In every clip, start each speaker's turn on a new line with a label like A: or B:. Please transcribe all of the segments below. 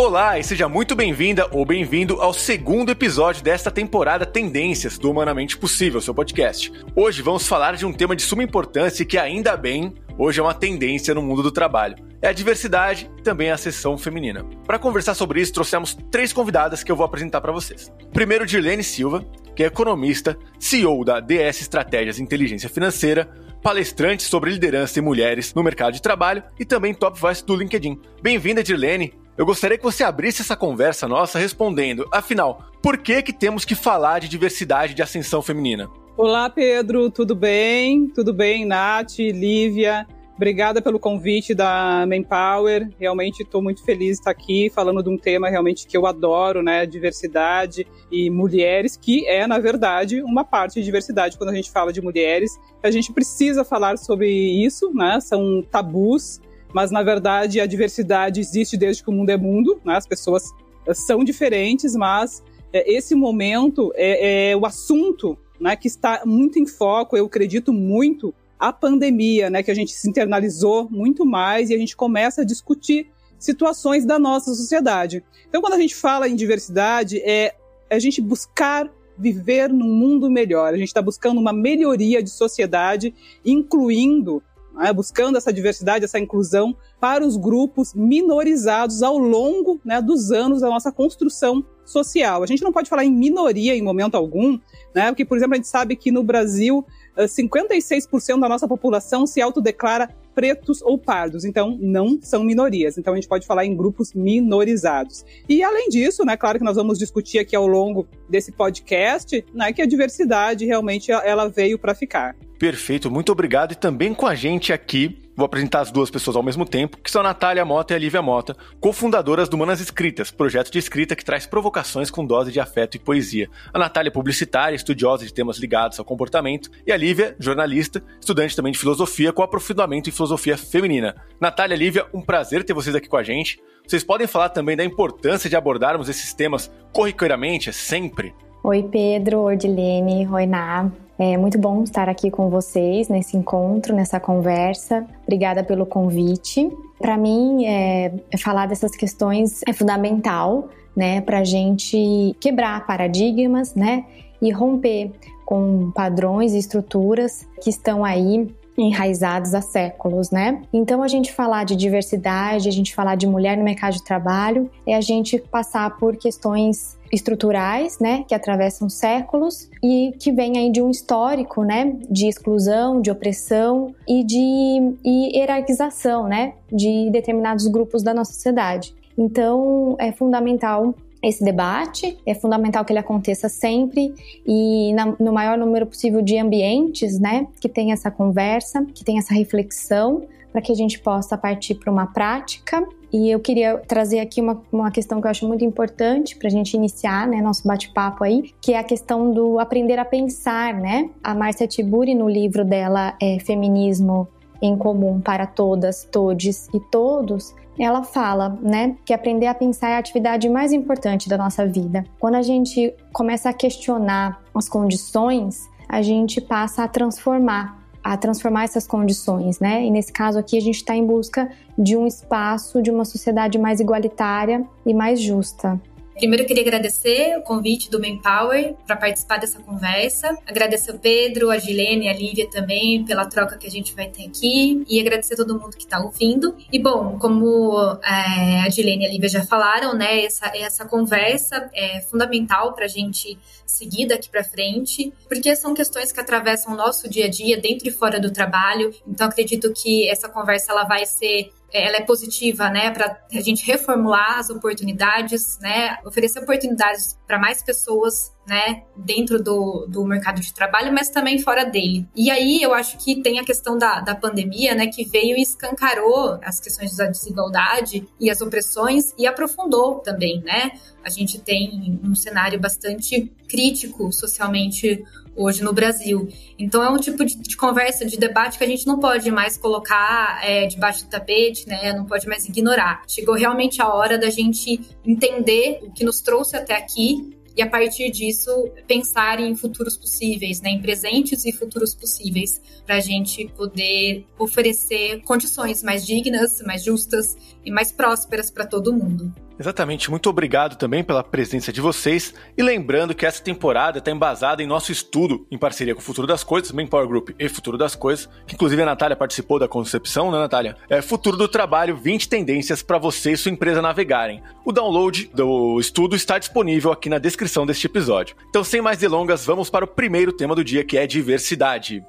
A: Olá e seja muito bem-vinda ou bem-vindo ao segundo episódio desta temporada Tendências do Humanamente Possível, seu podcast. Hoje vamos falar de um tema de suma importância que, ainda bem, hoje é uma tendência no mundo do trabalho. É a diversidade e também a seção feminina. Para conversar sobre isso, trouxemos três convidadas que eu vou apresentar para vocês. Primeiro, Dirlene Silva, que é economista, CEO da DS Estratégias Inteligência Financeira, palestrante sobre liderança e mulheres no mercado de trabalho e também top voice do LinkedIn. Bem-vinda, Dirlene. Eu gostaria que você abrisse essa conversa nossa respondendo, afinal, por que que temos que falar de diversidade de ascensão feminina?
B: Olá, Pedro, tudo bem? Tudo bem, Nath, Lívia? Obrigada pelo convite da Manpower. Realmente estou muito feliz de estar aqui falando de um tema realmente que eu adoro, né? Diversidade e mulheres, que é, na verdade, uma parte de diversidade quando a gente fala de mulheres. A gente precisa falar sobre isso, né? São tabus mas na verdade a diversidade existe desde que o mundo é mundo, né? as pessoas eh, são diferentes, mas é, esse momento é, é, o assunto né, que está muito em foco, eu acredito muito, a pandemia, né, que a gente se internalizou muito mais e a gente começa a discutir situações da nossa sociedade. Então, quando a gente fala em diversidade, é a gente buscar viver num mundo melhor. A gente está buscando uma melhoria de sociedade, incluindo né, buscando essa diversidade, essa inclusão para os grupos minorizados ao longo né, dos anos da nossa construção social. A gente não pode falar em minoria em momento algum, né, porque, por exemplo, a gente sabe que no Brasil 56% da nossa população se autodeclara pretos ou pardos, então não são minorias. Então a gente pode falar em grupos minorizados. E além disso, né, claro que nós vamos discutir aqui ao longo desse podcast, né, que a diversidade realmente ela veio para ficar.
A: Perfeito, muito obrigado. E também com a gente aqui, vou apresentar as duas pessoas ao mesmo tempo, que são Natália Mota e a Lívia Mota, cofundadoras do Manas Escritas, projeto de escrita que traz provocações com dose de afeto e poesia. A Natália é publicitária, estudiosa de temas ligados ao comportamento, e a Lívia, jornalista, estudante também de filosofia com aprofundamento em filosofia feminina. Natália Lívia, um prazer ter vocês aqui com a gente. Vocês podem falar também da importância de abordarmos esses temas corriqueiramente, sempre?
C: Oi, Pedro, Ordilene, Oi, Ná. É muito bom estar aqui com vocês nesse encontro, nessa conversa. Obrigada pelo convite. Para mim, é, falar dessas questões é fundamental, né, para a gente quebrar paradigmas, né, e romper com padrões e estruturas que estão aí enraizados há séculos, né? Então a gente falar de diversidade, a gente falar de mulher no mercado de trabalho, é a gente passar por questões estruturais, né, que atravessam séculos e que vem aí de um histórico, né, de exclusão, de opressão e de e hierarquização, né, de determinados grupos da nossa sociedade. Então, é fundamental esse debate, é fundamental que ele aconteça sempre e na, no maior número possível de ambientes, né, que tenha essa conversa, que tenha essa reflexão, para que a gente possa partir para uma prática. E eu queria trazer aqui uma, uma questão que eu acho muito importante para a gente iniciar, né, nosso bate-papo aí, que é a questão do aprender a pensar, né? A Marcia Tiburi, no livro dela, é Feminismo em Comum para Todas, Todes e Todos, ela fala, né, que aprender a pensar é a atividade mais importante da nossa vida. Quando a gente começa a questionar as condições, a gente passa a transformar, a transformar essas condições, né? E nesse caso aqui a gente está em busca de um espaço, de uma sociedade mais igualitária e mais justa.
D: Primeiro, eu queria agradecer o convite do Manpower para participar dessa conversa. Agradecer o Pedro, a Gilene e a Lívia também pela troca que a gente vai ter aqui. E agradecer a todo mundo que está ouvindo. E, bom, como é, a Gilene e a Lívia já falaram, né, essa, essa conversa é fundamental para a gente seguir daqui para frente, porque são questões que atravessam o nosso dia a dia, dentro e fora do trabalho. Então, acredito que essa conversa ela vai ser ela é positiva, né, para a gente reformular as oportunidades, né, oferecer oportunidades para mais pessoas, né, dentro do, do mercado de trabalho, mas também fora dele. E aí eu acho que tem a questão da, da pandemia, né, que veio e escancarou as questões da desigualdade e as opressões e aprofundou também, né. A gente tem um cenário bastante crítico socialmente hoje no Brasil. Então é um tipo de, de, conversa, de debate que a gente não pode mais colocar é, debaixo do tapete, né? Não pode mais ignorar. Chegou realmente a hora da gente entender o que nos trouxe até aqui e a partir disso pensar em futuros possíveis, né, em presentes e futuros possíveis, para a gente poder oferecer condições mais dignas, mais justas e mais prósperas para todo mundo.
A: Exatamente, muito obrigado também pela presença de vocês. E lembrando que essa temporada está embasada em nosso estudo, em parceria com o Futuro das Coisas, Manpower Group e Futuro das Coisas, que inclusive a Natália participou da concepção, né, Natália? É Futuro do Trabalho, 20 tendências para você e sua empresa navegarem. O download do estudo está disponível aqui na descrição deste episódio. Então, sem mais delongas, vamos para o primeiro tema do dia, que é diversidade.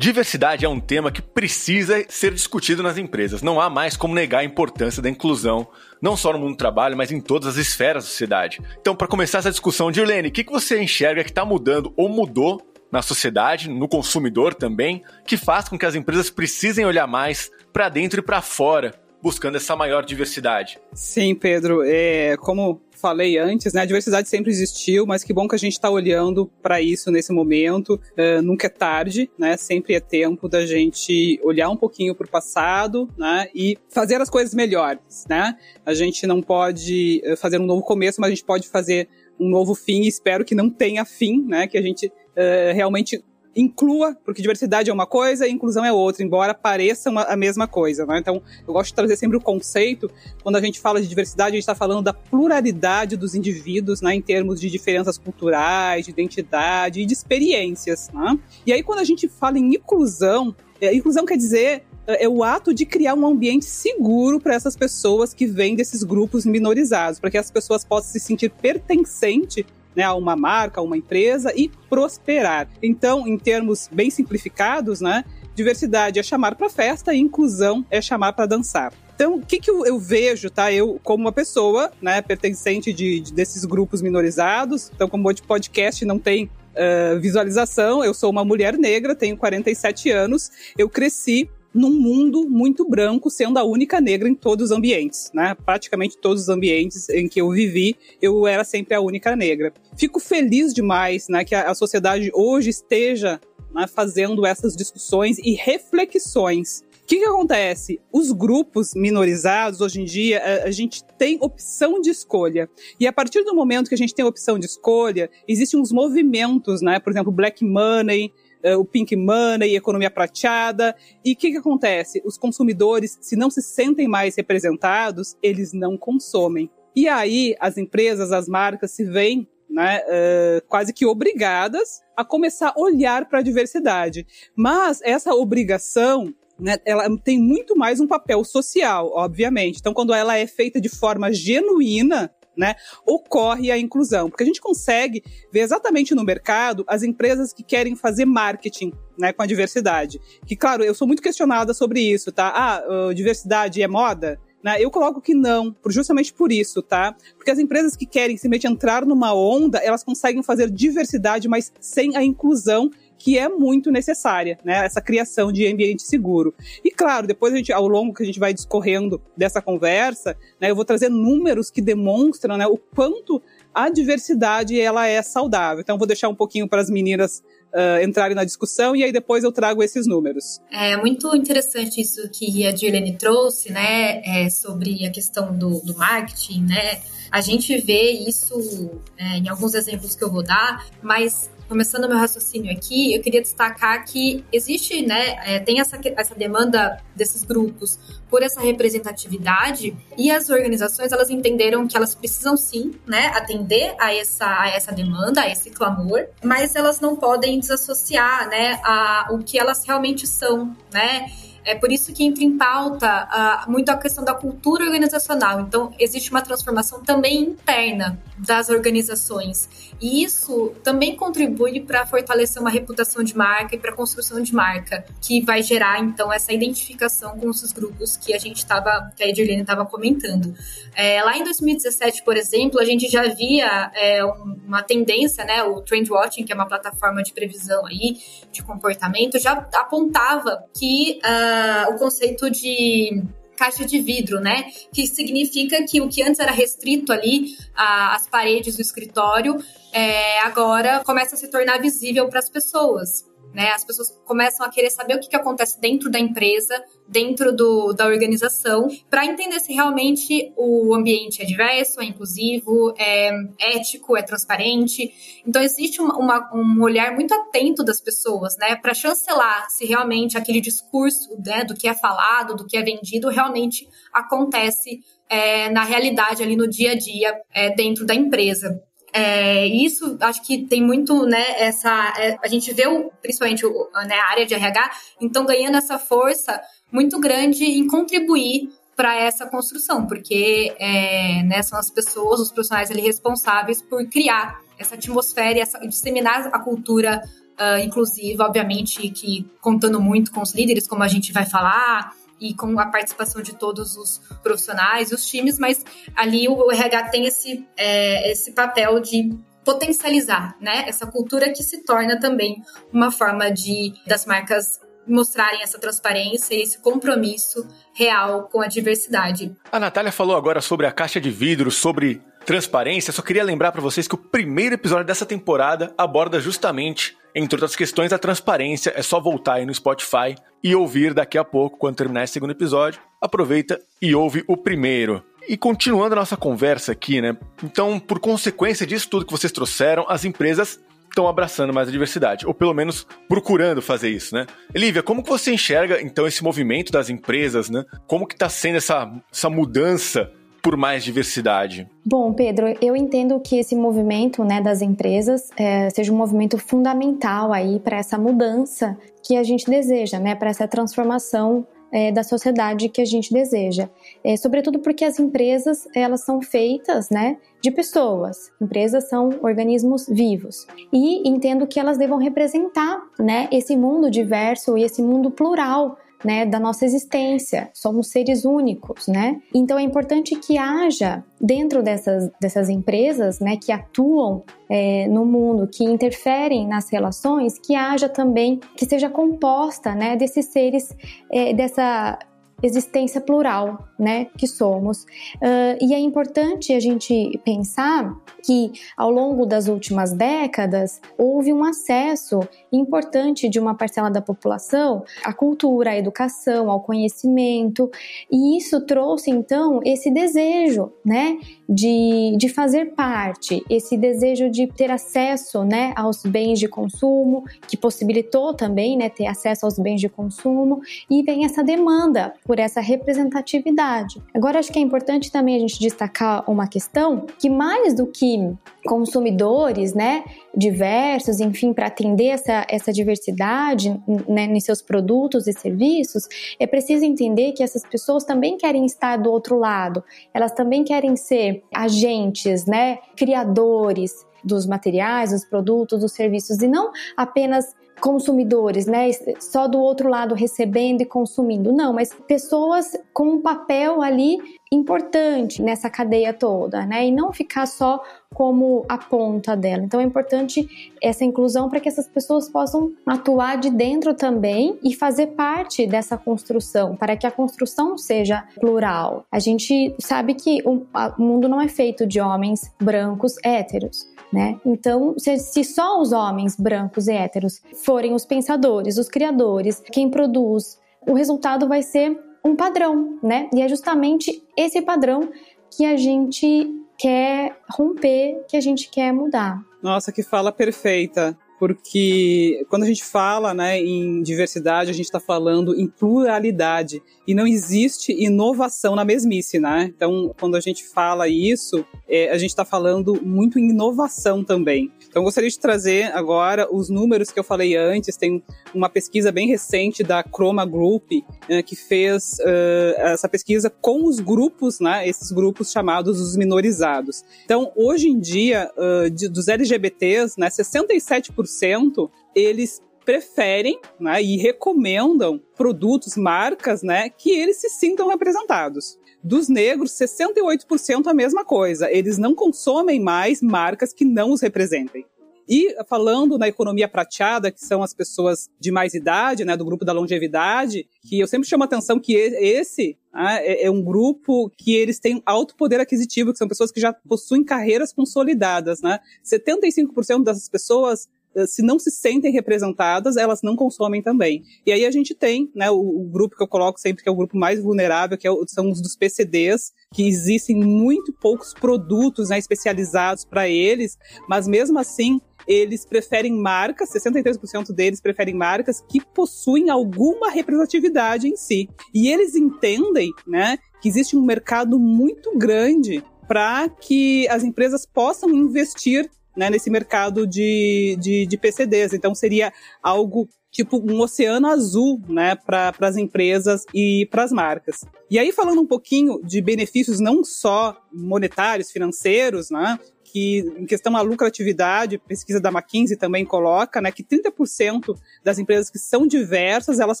A: Diversidade é um tema que precisa ser discutido nas empresas. Não há mais como negar a importância da inclusão, não só no mundo do trabalho, mas em todas as esferas da sociedade. Então, para começar essa discussão, Dirlene, o que, que você enxerga que está mudando ou mudou na sociedade, no consumidor também, que faz com que as empresas precisem olhar mais para dentro e para fora, buscando essa maior diversidade?
B: Sim, Pedro. É, como falei antes, né? A diversidade sempre existiu, mas que bom que a gente está olhando para isso nesse momento. Uh, nunca é tarde, né? Sempre é tempo da gente olhar um pouquinho para o passado, né? E fazer as coisas melhores, né? A gente não pode eh, fazer um novo começo, mas a gente pode fazer um novo fim. Espero que não tenha fim, né? Que a gente uh, realmente inclua, porque diversidade é uma coisa e inclusão é outra, embora pareçam a mesma coisa. Né? Então, eu gosto de trazer sempre o conceito, quando a gente fala de diversidade, a gente está falando da pluralidade dos indivíduos, né, em termos de diferenças culturais, de identidade e de experiências. Né? E aí, quando a gente fala em inclusão, é, inclusão quer dizer é, é o ato de criar um ambiente seguro para essas pessoas que vêm desses grupos minorizados, para que as pessoas possam se sentir pertencente né, a uma marca, a uma empresa e prosperar. Então, em termos bem simplificados, né, diversidade é chamar para festa e inclusão é chamar para dançar. Então, o que, que eu, vejo, tá? Eu, como uma pessoa, né, pertencente de, de desses grupos minorizados, então, como o podcast não tem uh, visualização, eu sou uma mulher negra, tenho 47 anos, eu cresci num mundo muito branco, sendo a única negra em todos os ambientes, né? Praticamente todos os ambientes em que eu vivi, eu era sempre a única negra. Fico feliz demais, né, que a, sociedade hoje esteja né, fazendo essas discussões e reflexões. O que, que acontece? Os grupos minorizados, hoje em dia, a, a, gente tem opção de escolha. E a partir do momento que a gente tem opção de escolha, existem uns movimentos, né? Por exemplo, Black Money, o pink money, economia prateada. E o que, que acontece? Os consumidores, se não se sentem mais representados, eles não consomem. E aí as empresas, as marcas se veem né, uh, quase que obrigadas a começar a olhar para a diversidade. Mas essa obrigação né, ela tem muito mais um papel social, obviamente. Então, quando ela é feita de forma genuína, né, ocorre a inclusão. Porque a gente consegue ver exatamente no mercado as empresas que querem fazer marketing né, com a diversidade. Que, claro, eu sou muito questionada sobre isso, tá? Ah, uh, diversidade é moda? Né? Eu coloco que não, justamente por isso, tá? Porque as empresas que querem simplesmente entrar numa onda, elas conseguem fazer diversidade, mas sem a inclusão que é muito necessária, né? Essa criação de ambiente seguro. E claro, depois a gente, ao longo que a gente vai discorrendo dessa conversa, né, eu vou trazer números que demonstram, né, o quanto a diversidade ela é saudável. Então vou deixar um pouquinho para as meninas uh, entrarem na discussão e aí depois eu trago esses números.
D: É muito interessante isso que a Juliane trouxe, né, é, sobre a questão do, do marketing, né? A gente vê isso é, em alguns exemplos que eu vou dar, mas começando meu raciocínio aqui, eu queria destacar que existe, né, é, tem essa, essa demanda desses grupos por essa representatividade e as organizações elas entenderam que elas precisam sim, né, atender a essa, a essa demanda, a esse clamor, mas elas não podem desassociar, né, a, o que elas realmente são, né, é por isso que entra em pauta uh, muito a questão da cultura organizacional. Então, existe uma transformação também interna das organizações. E isso também contribui para fortalecer uma reputação de marca e para a construção de marca, que vai gerar, então, essa identificação com esses grupos que a gente estava, que a Edirlene estava comentando. É, lá em 2017, por exemplo, a gente já via é, uma tendência, né? O Trendwatching, que é uma plataforma de previsão aí de comportamento, já apontava que. Uh, o conceito de caixa de vidro, né? Que significa que o que antes era restrito ali às paredes do escritório, é, agora começa a se tornar visível para as pessoas. Né? As pessoas começam a querer saber o que, que acontece dentro da empresa, dentro do, da organização, para entender se realmente o ambiente é diverso, é inclusivo, é ético, é transparente. Então, existe uma, uma, um olhar muito atento das pessoas, né, para chancelar se realmente aquele discurso né, do que é falado, do que é vendido, realmente acontece é, na realidade ali no dia a dia é, dentro da empresa. É, isso acho que tem muito, né, essa. É, a gente vê, o, principalmente o, né, a área de RH, então ganhando essa força muito grande em contribuir para essa construção, porque é, né, são as pessoas, os profissionais ali responsáveis por criar essa atmosfera e essa, disseminar a cultura uh, inclusiva, obviamente que contando muito com os líderes, como a gente vai falar, e com a participação de todos os profissionais os times, mas ali o RH tem esse, é, esse papel de potencializar, né, essa cultura que se torna também uma forma de das marcas mostrarem essa transparência e esse compromisso real com a diversidade.
A: A Natália falou agora sobre a caixa de vidro, sobre transparência. Só queria lembrar para vocês que o primeiro episódio dessa temporada aborda justamente entre outras questões, a transparência é só voltar aí no Spotify e ouvir daqui a pouco, quando terminar esse segundo episódio. Aproveita e ouve o primeiro. E continuando a nossa conversa aqui, né? Então, por consequência disso tudo que vocês trouxeram, as empresas estão abraçando mais a diversidade, ou pelo menos procurando fazer isso, né? Lívia, como que você enxerga então esse movimento das empresas, né? Como que está sendo essa, essa mudança por mais diversidade?
C: Bom, Pedro, eu entendo que esse movimento né, das empresas é, seja um movimento fundamental aí para essa mudança que a gente deseja, né, para essa transformação é, da sociedade que a gente deseja. É, sobretudo porque as empresas elas são feitas, né, de pessoas. Empresas são organismos vivos e entendo que elas devam representar, né, esse mundo diverso e esse mundo plural né, da nossa existência. Somos seres únicos, né? Então é importante que haja dentro dessas, dessas empresas, né, que atuam é, no mundo, que interferem nas relações, que haja também, que seja composta, né, desses seres, é, dessa existência plural, né, que somos. Uh, e é importante a gente pensar que ao longo das últimas décadas houve um acesso importante de uma parcela da população à cultura, à educação, ao conhecimento, e isso trouxe então esse desejo, né, de, de fazer parte, esse desejo de ter acesso, né, aos bens de consumo, que possibilitou também, né, ter acesso aos bens de consumo, e vem essa demanda por essa representatividade. Agora, acho que é importante também a gente destacar uma questão que mais do que consumidores, né, diversos, enfim, para atender essa, essa diversidade, né, nos seus produtos e serviços, é preciso entender que essas pessoas também querem estar do outro lado, elas também querem ser agentes, né, criadores dos materiais, dos produtos, dos serviços e não apenas consumidores, né? Só do outro lado recebendo e consumindo. Não, mas pessoas com um papel ali importante nessa cadeia toda, né? E não ficar só como a ponta dela. Então é importante essa inclusão para que essas pessoas possam atuar de dentro também e fazer parte dessa construção, para que a construção seja plural. A gente sabe que o, mundo não é feito de homens brancos héteros. Né? Então, se, só os homens brancos e héteros forem os pensadores, os criadores, quem produz, o resultado vai ser um padrão, né? E é justamente esse padrão que a gente quer romper, que a gente quer mudar.
B: Nossa, que fala perfeita porque quando a gente fala né, em diversidade, a gente está falando em pluralidade e não existe inovação na mesmice, né? Então, quando a gente fala isso, é, a gente está falando muito em inovação também. Então, gostaria de trazer agora os números que eu falei antes. Tem uma pesquisa bem recente da Chroma Group uh, que fez uh, essa pesquisa com os grupos, né? Esses grupos chamados os minorizados. Então, hoje em dia, uh, de, dos LGBTs, né, 67% eles preferem né, e recomendam produtos, marcas, né, que eles se sintam representados. Dos negros, 68% a mesma coisa. Eles não consomem mais marcas que não os representem. E falando na economia prateada, que são as pessoas de mais idade, né, do grupo da longevidade, que eu sempre chamo a atenção que esse né, é, é um grupo que eles têm alto poder aquisitivo, que são pessoas que já possuem carreiras consolidadas, né? 75% dessas pessoas se não se sentem representadas, elas não consomem também. E aí a gente tem, né, o, o grupo que eu coloco sempre que é o grupo mais vulnerável, que é são os dos PCDs, que existem muito poucos produtos né, especializados para eles, mas mesmo assim eles preferem marcas, 63% deles preferem marcas que possuem alguma representatividade em si. E eles entendem, né, que existe um mercado muito grande para que as empresas possam investir né, nesse mercado de, de, de PCDs. Então seria algo tipo um oceano azul, né, para as empresas e para as marcas. E aí falando um pouquinho de benefícios não só monetários, financeiros, né, que em questão à lucratividade, pesquisa da McKinsey também coloca, né, que 30% das empresas que são diversas, elas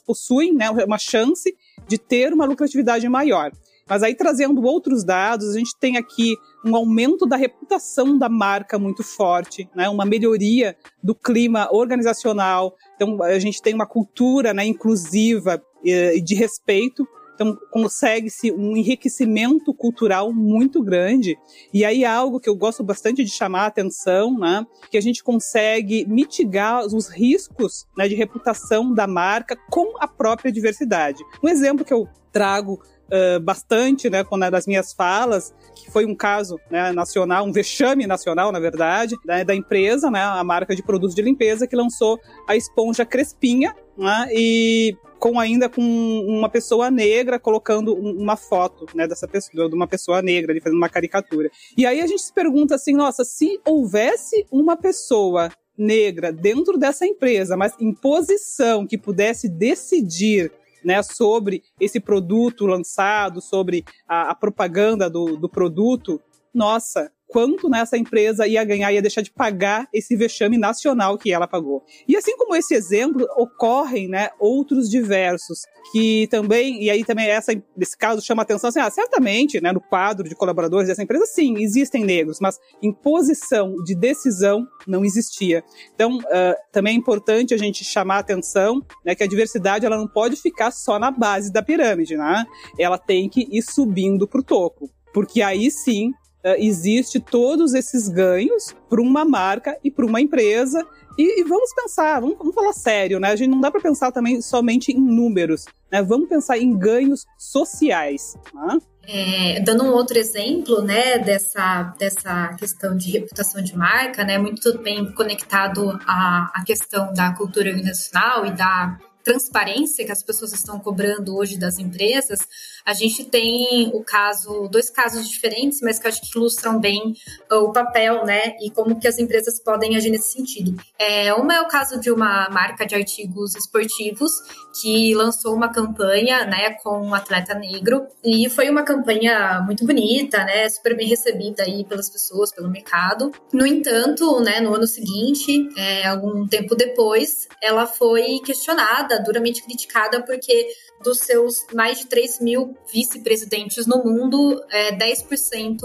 B: possuem, né, uma chance de ter uma lucratividade maior. Mas aí trazendo outros dados, a gente tem aqui um aumento da reputação da marca muito forte, né? uma melhoria do clima organizacional. Então a gente tem uma cultura né, inclusiva e de respeito. Então, consegue-se um enriquecimento cultural muito grande. E aí, algo que eu gosto bastante de chamar a atenção, né? Que a gente consegue mitigar os riscos né, de reputação da marca com a própria diversidade. Um exemplo que eu trago uh, bastante, né, quando é das minhas falas, que foi um caso né, nacional, um vexame nacional, na verdade, né, da empresa, né, a marca de produtos de limpeza, que lançou a esponja Crespinha, né, e com ainda com uma pessoa negra colocando uma foto, né, dessa pessoa, de uma pessoa negra ali fazendo uma caricatura. E aí a gente se pergunta assim, nossa, se houvesse uma pessoa negra dentro dessa empresa, mas em posição que pudesse decidir né, sobre esse produto lançado, sobre a, a propaganda do, do produto, nossa, quanto nessa empresa ia ganhar, ia deixar de pagar esse vexame nacional que ela pagou. E assim como esse exemplo, ocorrem né, outros diversos, que também, e aí também essa, esse caso chama atenção, assim, ah, certamente, né, no quadro de colaboradores dessa empresa, sim, existem negros, mas em posição de decisão não existia. Então, uh, também é importante a gente chamar atenção né, que a diversidade ela não pode ficar só na base da pirâmide, né? Ela tem que ir subindo para o topo porque aí sim uh, existe todos esses ganhos para uma marca e para uma empresa. E, e vamos pensar, vamos, vamos, falar sério, né? A gente não dá para pensar também somente em números, né? Vamos pensar em ganhos sociais. Né?
D: É, dando um outro exemplo, né, dessa, dessa questão de reputação de marca, né, muito bem conectado à, à questão da cultura organizacional e da transparência que as pessoas estão cobrando hoje das empresas, a gente tem o caso, dois casos diferentes, mas que acho que ilustram bem uh, o papel, né, e como que as empresas podem agir nesse sentido. É, uma é o caso de uma marca de artigos esportivos que lançou uma campanha, né, com um atleta negro e foi uma campanha muito bonita, né, super bem recebida aí pelas pessoas, pelo mercado. No entanto, né, no ano seguinte, é, algum tempo depois, ela foi questionada, duramente criticada porque dos seus mais de 3 mil vice-presidentes no mundo, é, 10%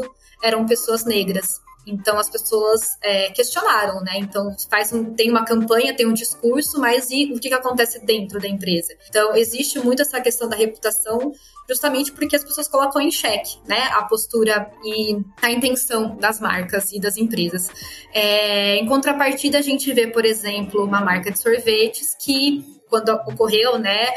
D: eram pessoas negras. Então as pessoas é, questionaram, né? Então faz um, tem uma campanha, tem um discurso, mas e o que, que acontece dentro da empresa? Então existe muito essa questão da reputação, justamente porque as pessoas colocam em xeque, né? A postura e a intenção das marcas e das empresas. É, em contrapartida, a gente vê, por exemplo, uma marca de sorvetes que quando ocorreu, né?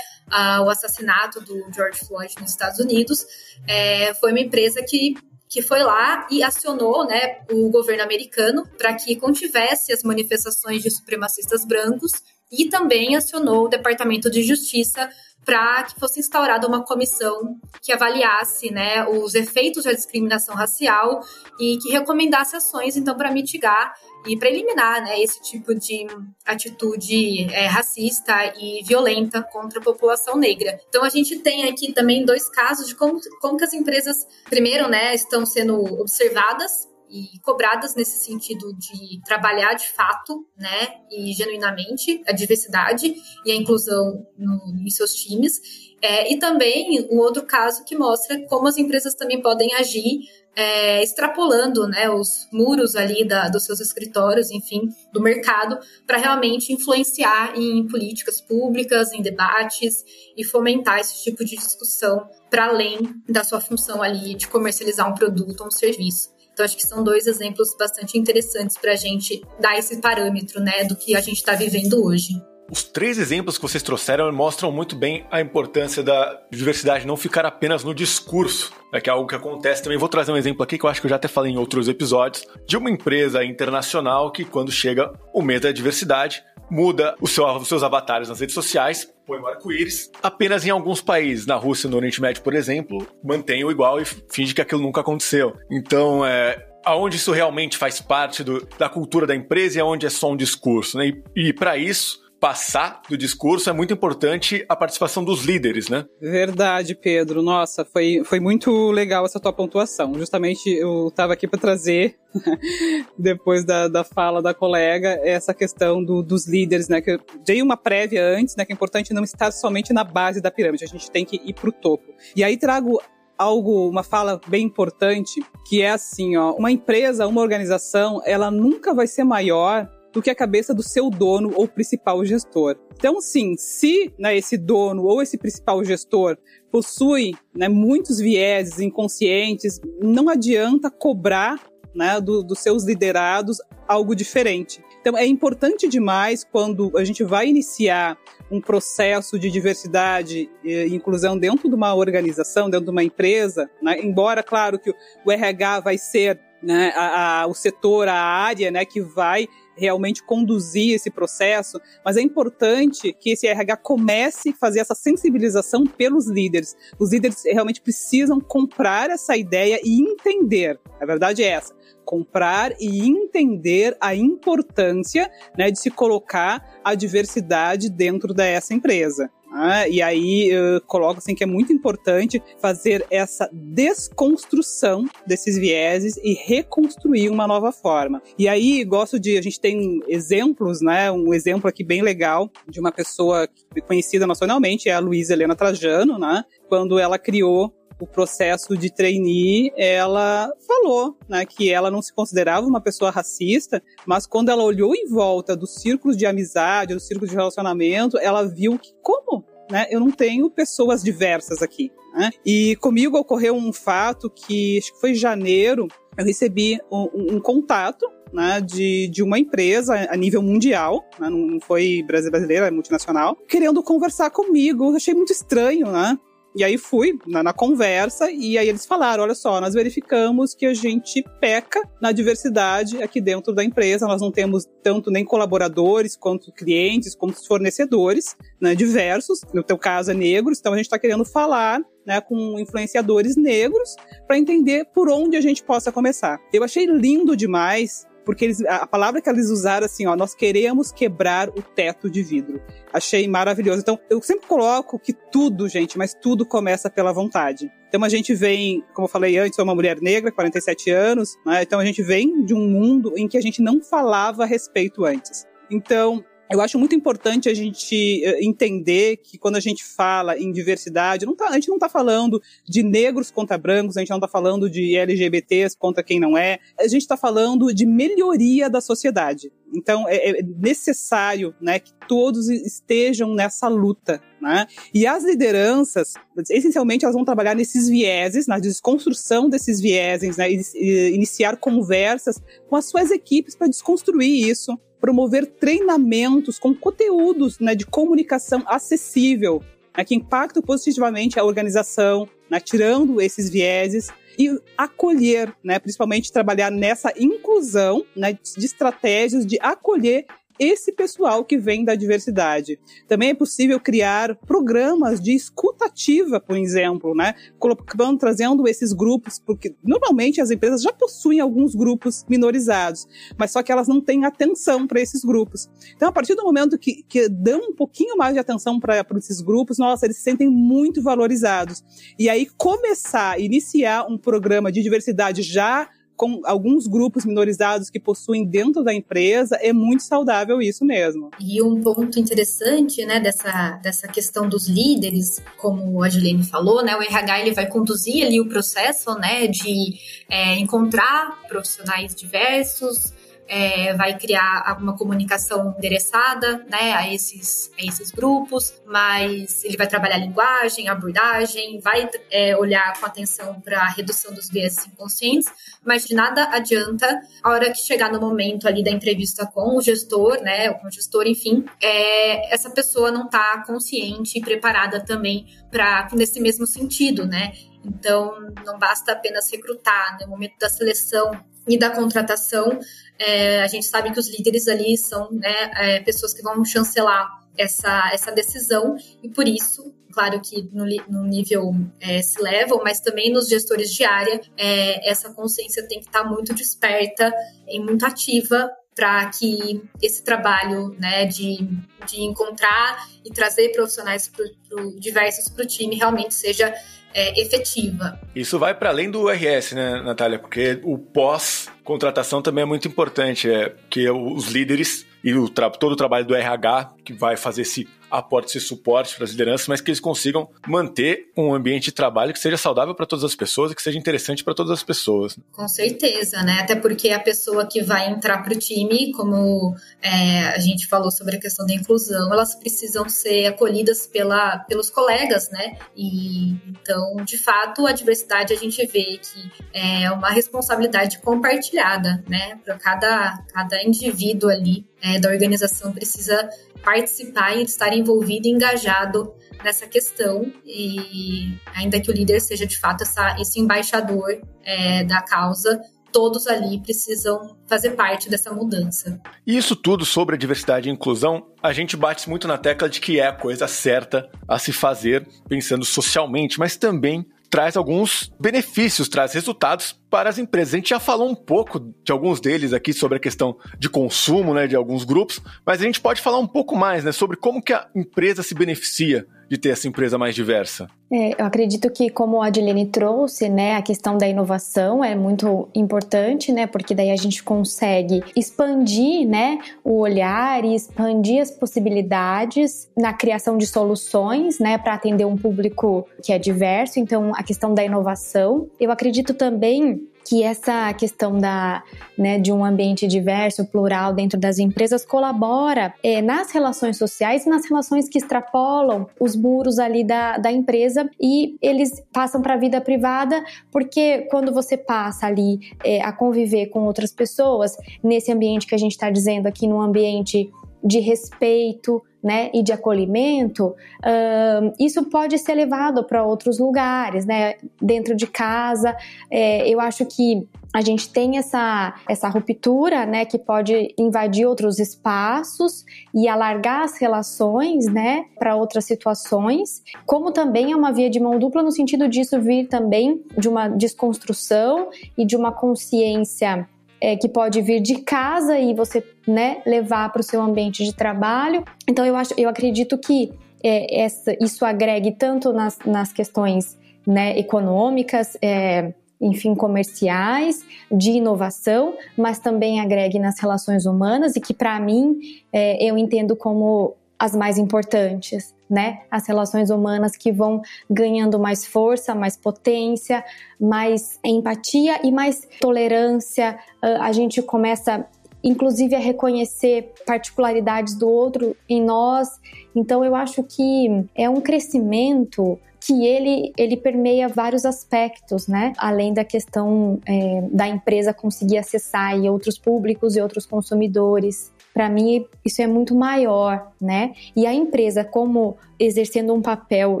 D: o assassinato do George Floyd nos Estados Unidos, é, foi uma empresa que que foi lá e acionou né, o governo americano para que contivesse as manifestações de supremacistas brancos e também acionou o Departamento de Justiça para que fosse instaurada uma comissão que avaliasse né, os efeitos da discriminação racial e que recomendasse ações então para mitigar e para eliminar né, esse tipo de atitude é, racista e violenta contra a população negra. Então a gente tem aqui também dois casos de como, como que as empresas, primeiro, né, estão sendo observadas e cobradas nesse sentido de trabalhar de fato, né, e genuinamente a diversidade e a inclusão no, em seus times. É, e também um outro caso que mostra como as empresas também podem agir é, extrapolando né, os muros ali da, dos seus escritórios, enfim, do mercado, para realmente influenciar em políticas públicas, em debates e fomentar esse tipo de discussão para além da sua função ali de comercializar um produto ou um serviço. Então, acho que são dois exemplos bastante interessantes para a gente dar esse parâmetro, né, do que a gente está vivendo hoje.
A: Os três exemplos que vocês trouxeram mostram muito bem a importância da diversidade não ficar apenas no discurso, né, que é algo que acontece também. Vou trazer um exemplo aqui que eu acho que eu já até falei em outros episódios, de uma empresa internacional que, quando chega o mês da diversidade, muda seu, os seus avatares nas redes sociais, põe o arco-íris. Apenas em alguns países, na Rússia e no Oriente Médio, por exemplo, mantém o igual e finge que aquilo nunca aconteceu. Então, é, aonde isso realmente faz parte do, da cultura da empresa e aonde é só um discurso, né? E, e para isso, passar do discurso, é muito importante a participação dos líderes, né?
B: Verdade, Pedro. Nossa, foi, foi muito legal essa tua pontuação. Justamente eu estava aqui para trazer, depois da, da fala da colega, essa questão do, dos líderes, né? Que eu dei uma prévia antes, né? Que é importante não estar somente na base da pirâmide, a gente tem que ir para o topo. E aí trago algo, uma fala bem importante, que é assim, ó, uma empresa, uma organização, ela nunca vai ser maior do que a cabeça do seu dono ou principal gestor. Então, sim, se né, esse dono ou esse principal gestor possui né, muitos vieses inconscientes, não adianta cobrar né, do, dos seus liderados algo diferente. Então, é importante demais quando a gente vai iniciar um processo de diversidade e inclusão dentro de uma organização, dentro de uma empresa, né, embora, claro, que o RH vai ser né, a, a, o setor, a área né, que vai realmente conduzir esse processo, mas é importante que esse RH comece a fazer essa sensibilização pelos líderes. Os líderes realmente precisam comprar essa ideia e entender. A verdade é essa comprar e entender a importância né, de se colocar a diversidade dentro dessa empresa. Ah, e aí eu coloco assim que é muito importante fazer essa desconstrução desses vieses e reconstruir uma nova forma. E aí gosto de a gente tem exemplos, né? Um exemplo aqui bem legal de uma pessoa conhecida nacionalmente é a Luísa Helena Trajano, né? Quando ela criou o processo de trainee, ela falou né, que ela não se considerava uma pessoa racista, mas quando ela olhou em volta dos círculos de amizade, dos círculos de relacionamento, ela viu que como né, eu não tenho pessoas diversas aqui. Né? E comigo ocorreu um fato que acho que foi em janeiro, eu recebi um, um contato né, de, de uma empresa a nível mundial, né, não foi brasileira, é multinacional, querendo conversar comigo. Eu achei muito estranho, né? E aí fui na, na, conversa e aí eles falaram: olha só, nós verificamos que a gente peca na diversidade aqui dentro da empresa. Nós não temos tanto nem colaboradores quanto clientes, quanto fornecedores né, diversos. No teu caso é negros, então a gente está querendo falar né, com influenciadores negros para entender por onde a gente possa começar. Eu achei lindo demais porque eles, a palavra que eles usaram assim, ó, nós queremos quebrar o teto de vidro. Achei maravilhoso. Então, eu sempre coloco que tudo, gente, mas tudo começa pela vontade. Então a gente vem, como eu falei antes, sou uma mulher negra, 47 anos, né? então a gente vem de um mundo em que a gente não falava a respeito antes. Então, eu acho muito importante a gente eh, entender que quando a gente fala em diversidade, tá, a gente não está falando de negros contra brancos, a gente não está falando de LGBTs contra quem não é, a gente está falando de melhoria da sociedade. Então é, é necessário né, que todos estejam nessa luta. Né? E as lideranças, essencialmente, elas vão trabalhar nesses vieses, na desconstrução desses vieses, né? iniciar conversas com as suas equipes para desconstruir isso, promover treinamentos com conteúdos né, de comunicação acessível, né, que impactam positivamente a organização, né, tirando esses vieses e acolher, né, principalmente trabalhar nessa inclusão né, de estratégias de acolher esse pessoal que vem da diversidade. Também é possível criar programas de escutativa, por exemplo, né? Colocando, trazendo esses grupos, porque normalmente as empresas já possuem alguns grupos minorizados, mas só que elas não têm atenção para esses grupos. Então, a partir do momento que, que dão um pouquinho mais de atenção para esses grupos, nossa, eles se sentem muito valorizados. E aí começar, iniciar um programa de diversidade já com alguns grupos minorizados que possuem dentro da empresa, é muito saudável isso mesmo.
D: E um ponto interessante, né, dessa, dessa questão dos líderes, como a Juliane falou, né, o RH ele vai conduzir ali o processo, né, de é, encontrar profissionais diversos, é, vai criar alguma comunicação endereçada né, a, esses, a esses grupos, mas ele vai trabalhar a linguagem, a abordagem, vai é, olhar com atenção para a redução dos viés inconscientes, mas de nada adianta a hora que chegar no momento ali da entrevista com o gestor, né, com o gestor, enfim, é, essa pessoa não está consciente e preparada também para nesse mesmo sentido, né? Então, não basta apenas recrutar, no momento da seleção e da contratação, é, a gente sabe que os líderes ali são né, é, pessoas que vão chancelar essa, essa decisão, e por isso, claro que no, no nível é, se level, mas também nos gestores de área, é, essa consciência tem que estar muito desperta e muito ativa para que esse trabalho né, de, de encontrar e trazer profissionais pro, pro, diversos para o time realmente seja é, efetiva.
A: Isso vai para além do RS, né, Natália? Porque o pós-contratação também é muito importante, é que os líderes e o todo o trabalho do RH que vai fazer esse aporte, esse suporte para as lideranças, mas que eles consigam manter um ambiente de trabalho que seja saudável para todas as pessoas e que seja interessante para todas as pessoas.
D: Com certeza, né? Até porque a pessoa que vai entrar para o time, como é, a gente falou sobre a questão da inclusão, elas precisam ser acolhidas pela, pelos colegas, né? E então, de fato, a diversidade a gente vê que é uma responsabilidade compartilhada, né? Para cada, cada indivíduo ali é, da organização precisa participar e estar envolvido e engajado nessa questão e ainda que o líder seja de fato essa, esse embaixador é, da causa todos ali precisam fazer parte dessa mudança.
A: Isso tudo sobre a diversidade e inclusão, a gente bate muito na tecla de que é a coisa certa a se fazer pensando socialmente, mas também traz alguns benefícios, traz resultados para as empresas. A gente já falou um pouco de alguns deles aqui sobre a questão de consumo, né, de alguns grupos, mas a gente pode falar um pouco mais, né, sobre como que a empresa se beneficia de ter essa empresa mais diversa?
C: É, eu acredito que, como a Adilene trouxe, né, a questão da inovação é muito importante, né, porque daí a gente consegue expandir, né, o olhar e expandir as possibilidades na criação de soluções, né, para atender um público que é diverso. Então, a questão da inovação. Eu acredito também que essa questão da, né, de um ambiente diverso, plural dentro das empresas colabora é, nas relações sociais e nas relações que extrapolam os muros ali da, da empresa e eles passam para a vida privada, porque quando você passa ali é, a conviver com outras pessoas, nesse ambiente que a gente está dizendo aqui, num ambiente de respeito, né, e de acolhimento, uh, isso pode ser levado para outros lugares, né, dentro de casa. É, eu acho que a gente tem essa, essa ruptura, né, que pode invadir outros espaços e alargar as relações, né, para outras situações, como também é uma via de mão dupla no sentido disso vir também de uma desconstrução e de uma consciência é, que pode vir de casa e você né, levar para o seu ambiente de trabalho. Então eu acho, eu acredito que é, essa, isso agregue tanto nas, nas questões né, econômicas, é, enfim, comerciais, de inovação, mas também agregue nas relações humanas e que para mim é, eu entendo como as mais importantes, né? As relações humanas que vão ganhando mais força, mais potência, mais empatia e mais tolerância. Ah, a gente começa inclusive a reconhecer particularidades do outro em nós. Então eu acho que é um crescimento que ele, ele permeia vários aspectos, né? Além da questão é, da empresa conseguir acessar outros públicos e outros consumidores para mim isso é muito maior, né? E a empresa como exercendo um papel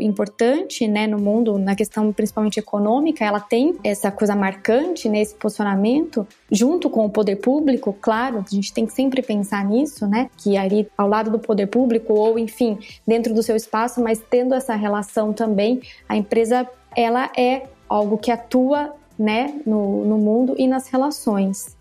C: importante, né, no mundo, na questão principalmente econômica, ela tem essa coisa marcante nesse né, posicionamento, junto com o poder público, claro, a gente tem que sempre pensar nisso, né, que ali ao lado do poder público ou enfim, dentro do seu espaço, mas tendo essa relação também, a empresa ela é algo que atua, né, no, no mundo e nas relações.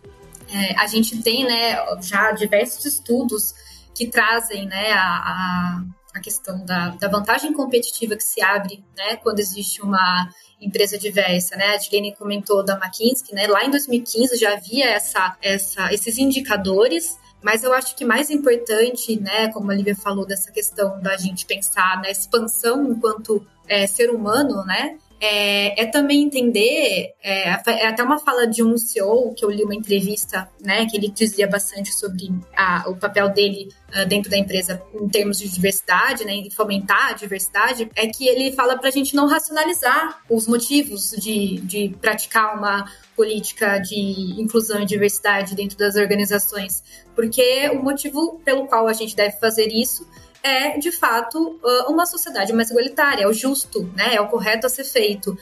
D: É, a gente tem né, já diversos estudos que trazem né, a, a, questão da, da, vantagem competitiva que se abre né, quando existe uma empresa diversa. Né? A Dilene comentou da McKinsey, né? lá em 2015 já havia essa, essa, esses indicadores mas eu acho que mais importante, né, como a Lívia falou, dessa questão da gente pensar na expansão enquanto é, ser humano, né, é, é também entender, é, é, até uma fala de um CEO que eu li uma entrevista, né, que ele dizia bastante sobre a, o papel dele uh, dentro da empresa em termos de diversidade, né, e fomentar a diversidade, é que ele fala para a gente não racionalizar os motivos de, de praticar uma política de inclusão e diversidade dentro das organizações, porque o motivo pelo qual a gente deve fazer isso é, de fato, uma sociedade mais igualitária, é o justo, né? É o correto a ser feito.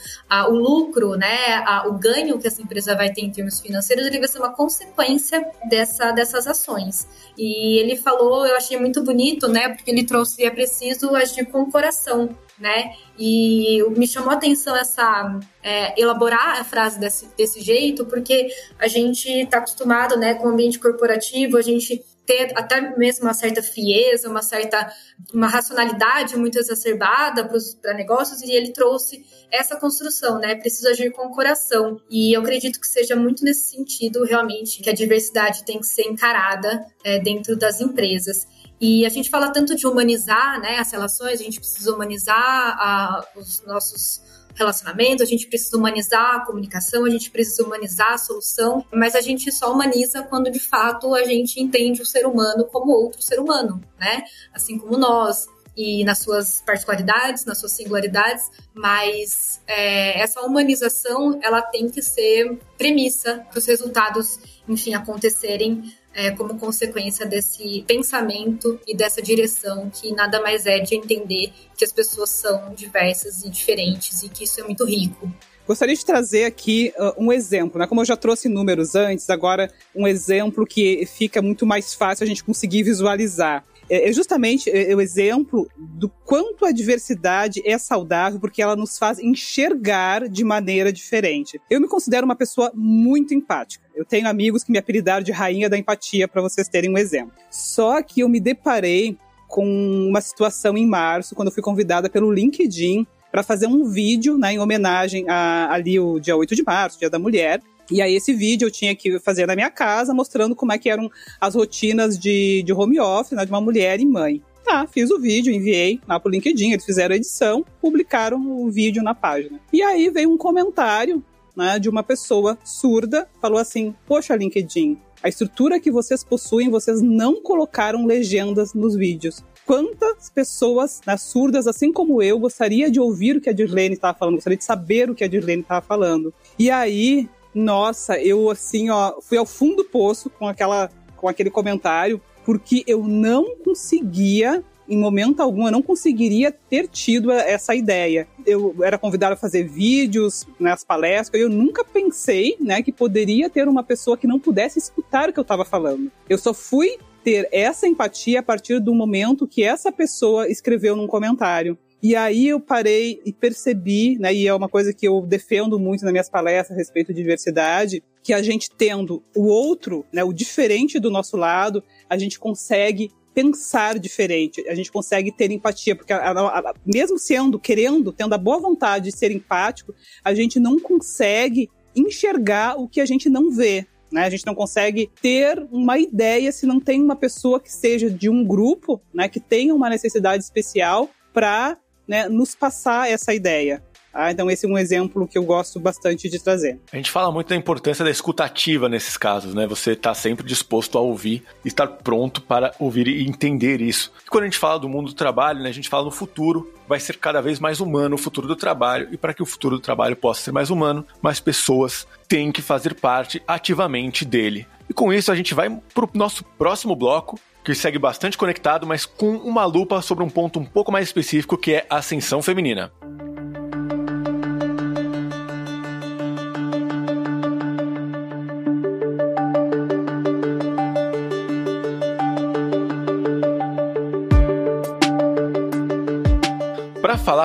D: O lucro, né? O ganho que essa empresa vai ter em termos financeiros, ele vai ser uma consequência dessa, dessas ações. E ele falou, eu achei muito bonito, né? Porque ele trouxe, é preciso agir com o coração, né? E me chamou a atenção essa é, elaborar a frase desse, desse jeito, porque a gente está acostumado, né, com o ambiente corporativo, a gente ter até mesmo uma certa frieza, uma certa uma racionalidade muito exacerbada para negócios e ele trouxe essa construção, né? Preciso agir com o coração e eu acredito que seja muito nesse sentido realmente que a diversidade tem que ser encarada é, dentro das empresas. E a gente fala tanto de humanizar, né, as relações, a gente precisa humanizar a, os nossos relacionamento, a gente precisa humanizar a comunicação, a gente precisa humanizar a solução, mas a gente só humaniza quando de fato a gente entende o ser humano como outro ser humano, né? Assim como nós, e nas suas particularidades, nas suas singularidades, mas é, essa humanização ela tem que ser premissa para os resultados, enfim, acontecerem é, como consequência desse pensamento e dessa direção que nada mais é de entender que as pessoas são diversas e diferentes e que isso é muito rico.
B: Gostaria de trazer aqui uh, um exemplo, né? Como eu já trouxe números antes, agora um exemplo que fica muito mais fácil a gente conseguir visualizar. É, é justamente é, é o exemplo do quanto a diversidade é saudável, porque ela nos faz enxergar de maneira diferente. Eu me considero uma pessoa muito empática. Eu tenho amigos que me apelidaram de rainha da empatia, para vocês terem um exemplo. Só que eu me deparei com uma situação em março, quando eu fui convidada pelo LinkedIn para fazer um vídeo né, em homenagem a, ali o dia 8 de março, Dia da Mulher, e aí esse vídeo eu tinha que fazer na minha casa, mostrando como é que eram as rotinas de, de home office, né, de uma mulher e mãe. Tá, fiz o vídeo, enviei lá pro LinkedIn, eles fizeram a edição, publicaram o vídeo na página. E aí veio um comentário né, de uma pessoa surda, falou assim: Poxa, LinkedIn, a estrutura que vocês possuem, vocês não colocaram legendas nos vídeos. Quantas pessoas né, surdas, assim como eu, gostaria de ouvir o que a Dirlene estava falando, gostaria de saber o que a Dirlene estava falando. E aí nossa, eu assim, ó, fui ao fundo do poço com aquela com aquele comentário, porque eu não conseguia em momento algum eu não conseguiria ter tido essa ideia. Eu era convidado a fazer vídeos nas né, palestras, eu nunca pensei, né, que poderia ter uma pessoa que não pudesse escutar o que eu estava falando. Eu só fui ter essa empatia a partir do momento que essa pessoa escreveu num comentário. E aí eu parei e percebi, né, e é uma coisa que eu defendo muito nas minhas palestras a respeito de diversidade, que a gente tendo o outro, né, o diferente do nosso lado, a gente consegue pensar diferente, a gente consegue ter empatia, porque a, a, a, mesmo sendo, querendo, tendo a boa vontade de ser empático, a gente não consegue enxergar o que a gente não vê. Né? A gente não consegue ter uma ideia se não tem uma pessoa que seja de um grupo, né, que tenha uma necessidade especial para né, nos passar essa ideia. Ah, então esse é um exemplo que eu gosto bastante de trazer.
A: A gente fala muito da importância da escutativa nesses casos, né? Você está sempre disposto a ouvir, estar pronto para ouvir e entender isso. E quando a gente fala do mundo do trabalho, né, a gente fala no futuro, vai ser cada vez mais humano o futuro do trabalho, e para que o futuro do trabalho possa ser mais humano, mais pessoas têm que fazer parte ativamente dele. E com isso a gente vai para o nosso próximo bloco, que segue bastante conectado, mas com uma lupa sobre um ponto um pouco mais específico que é a ascensão feminina.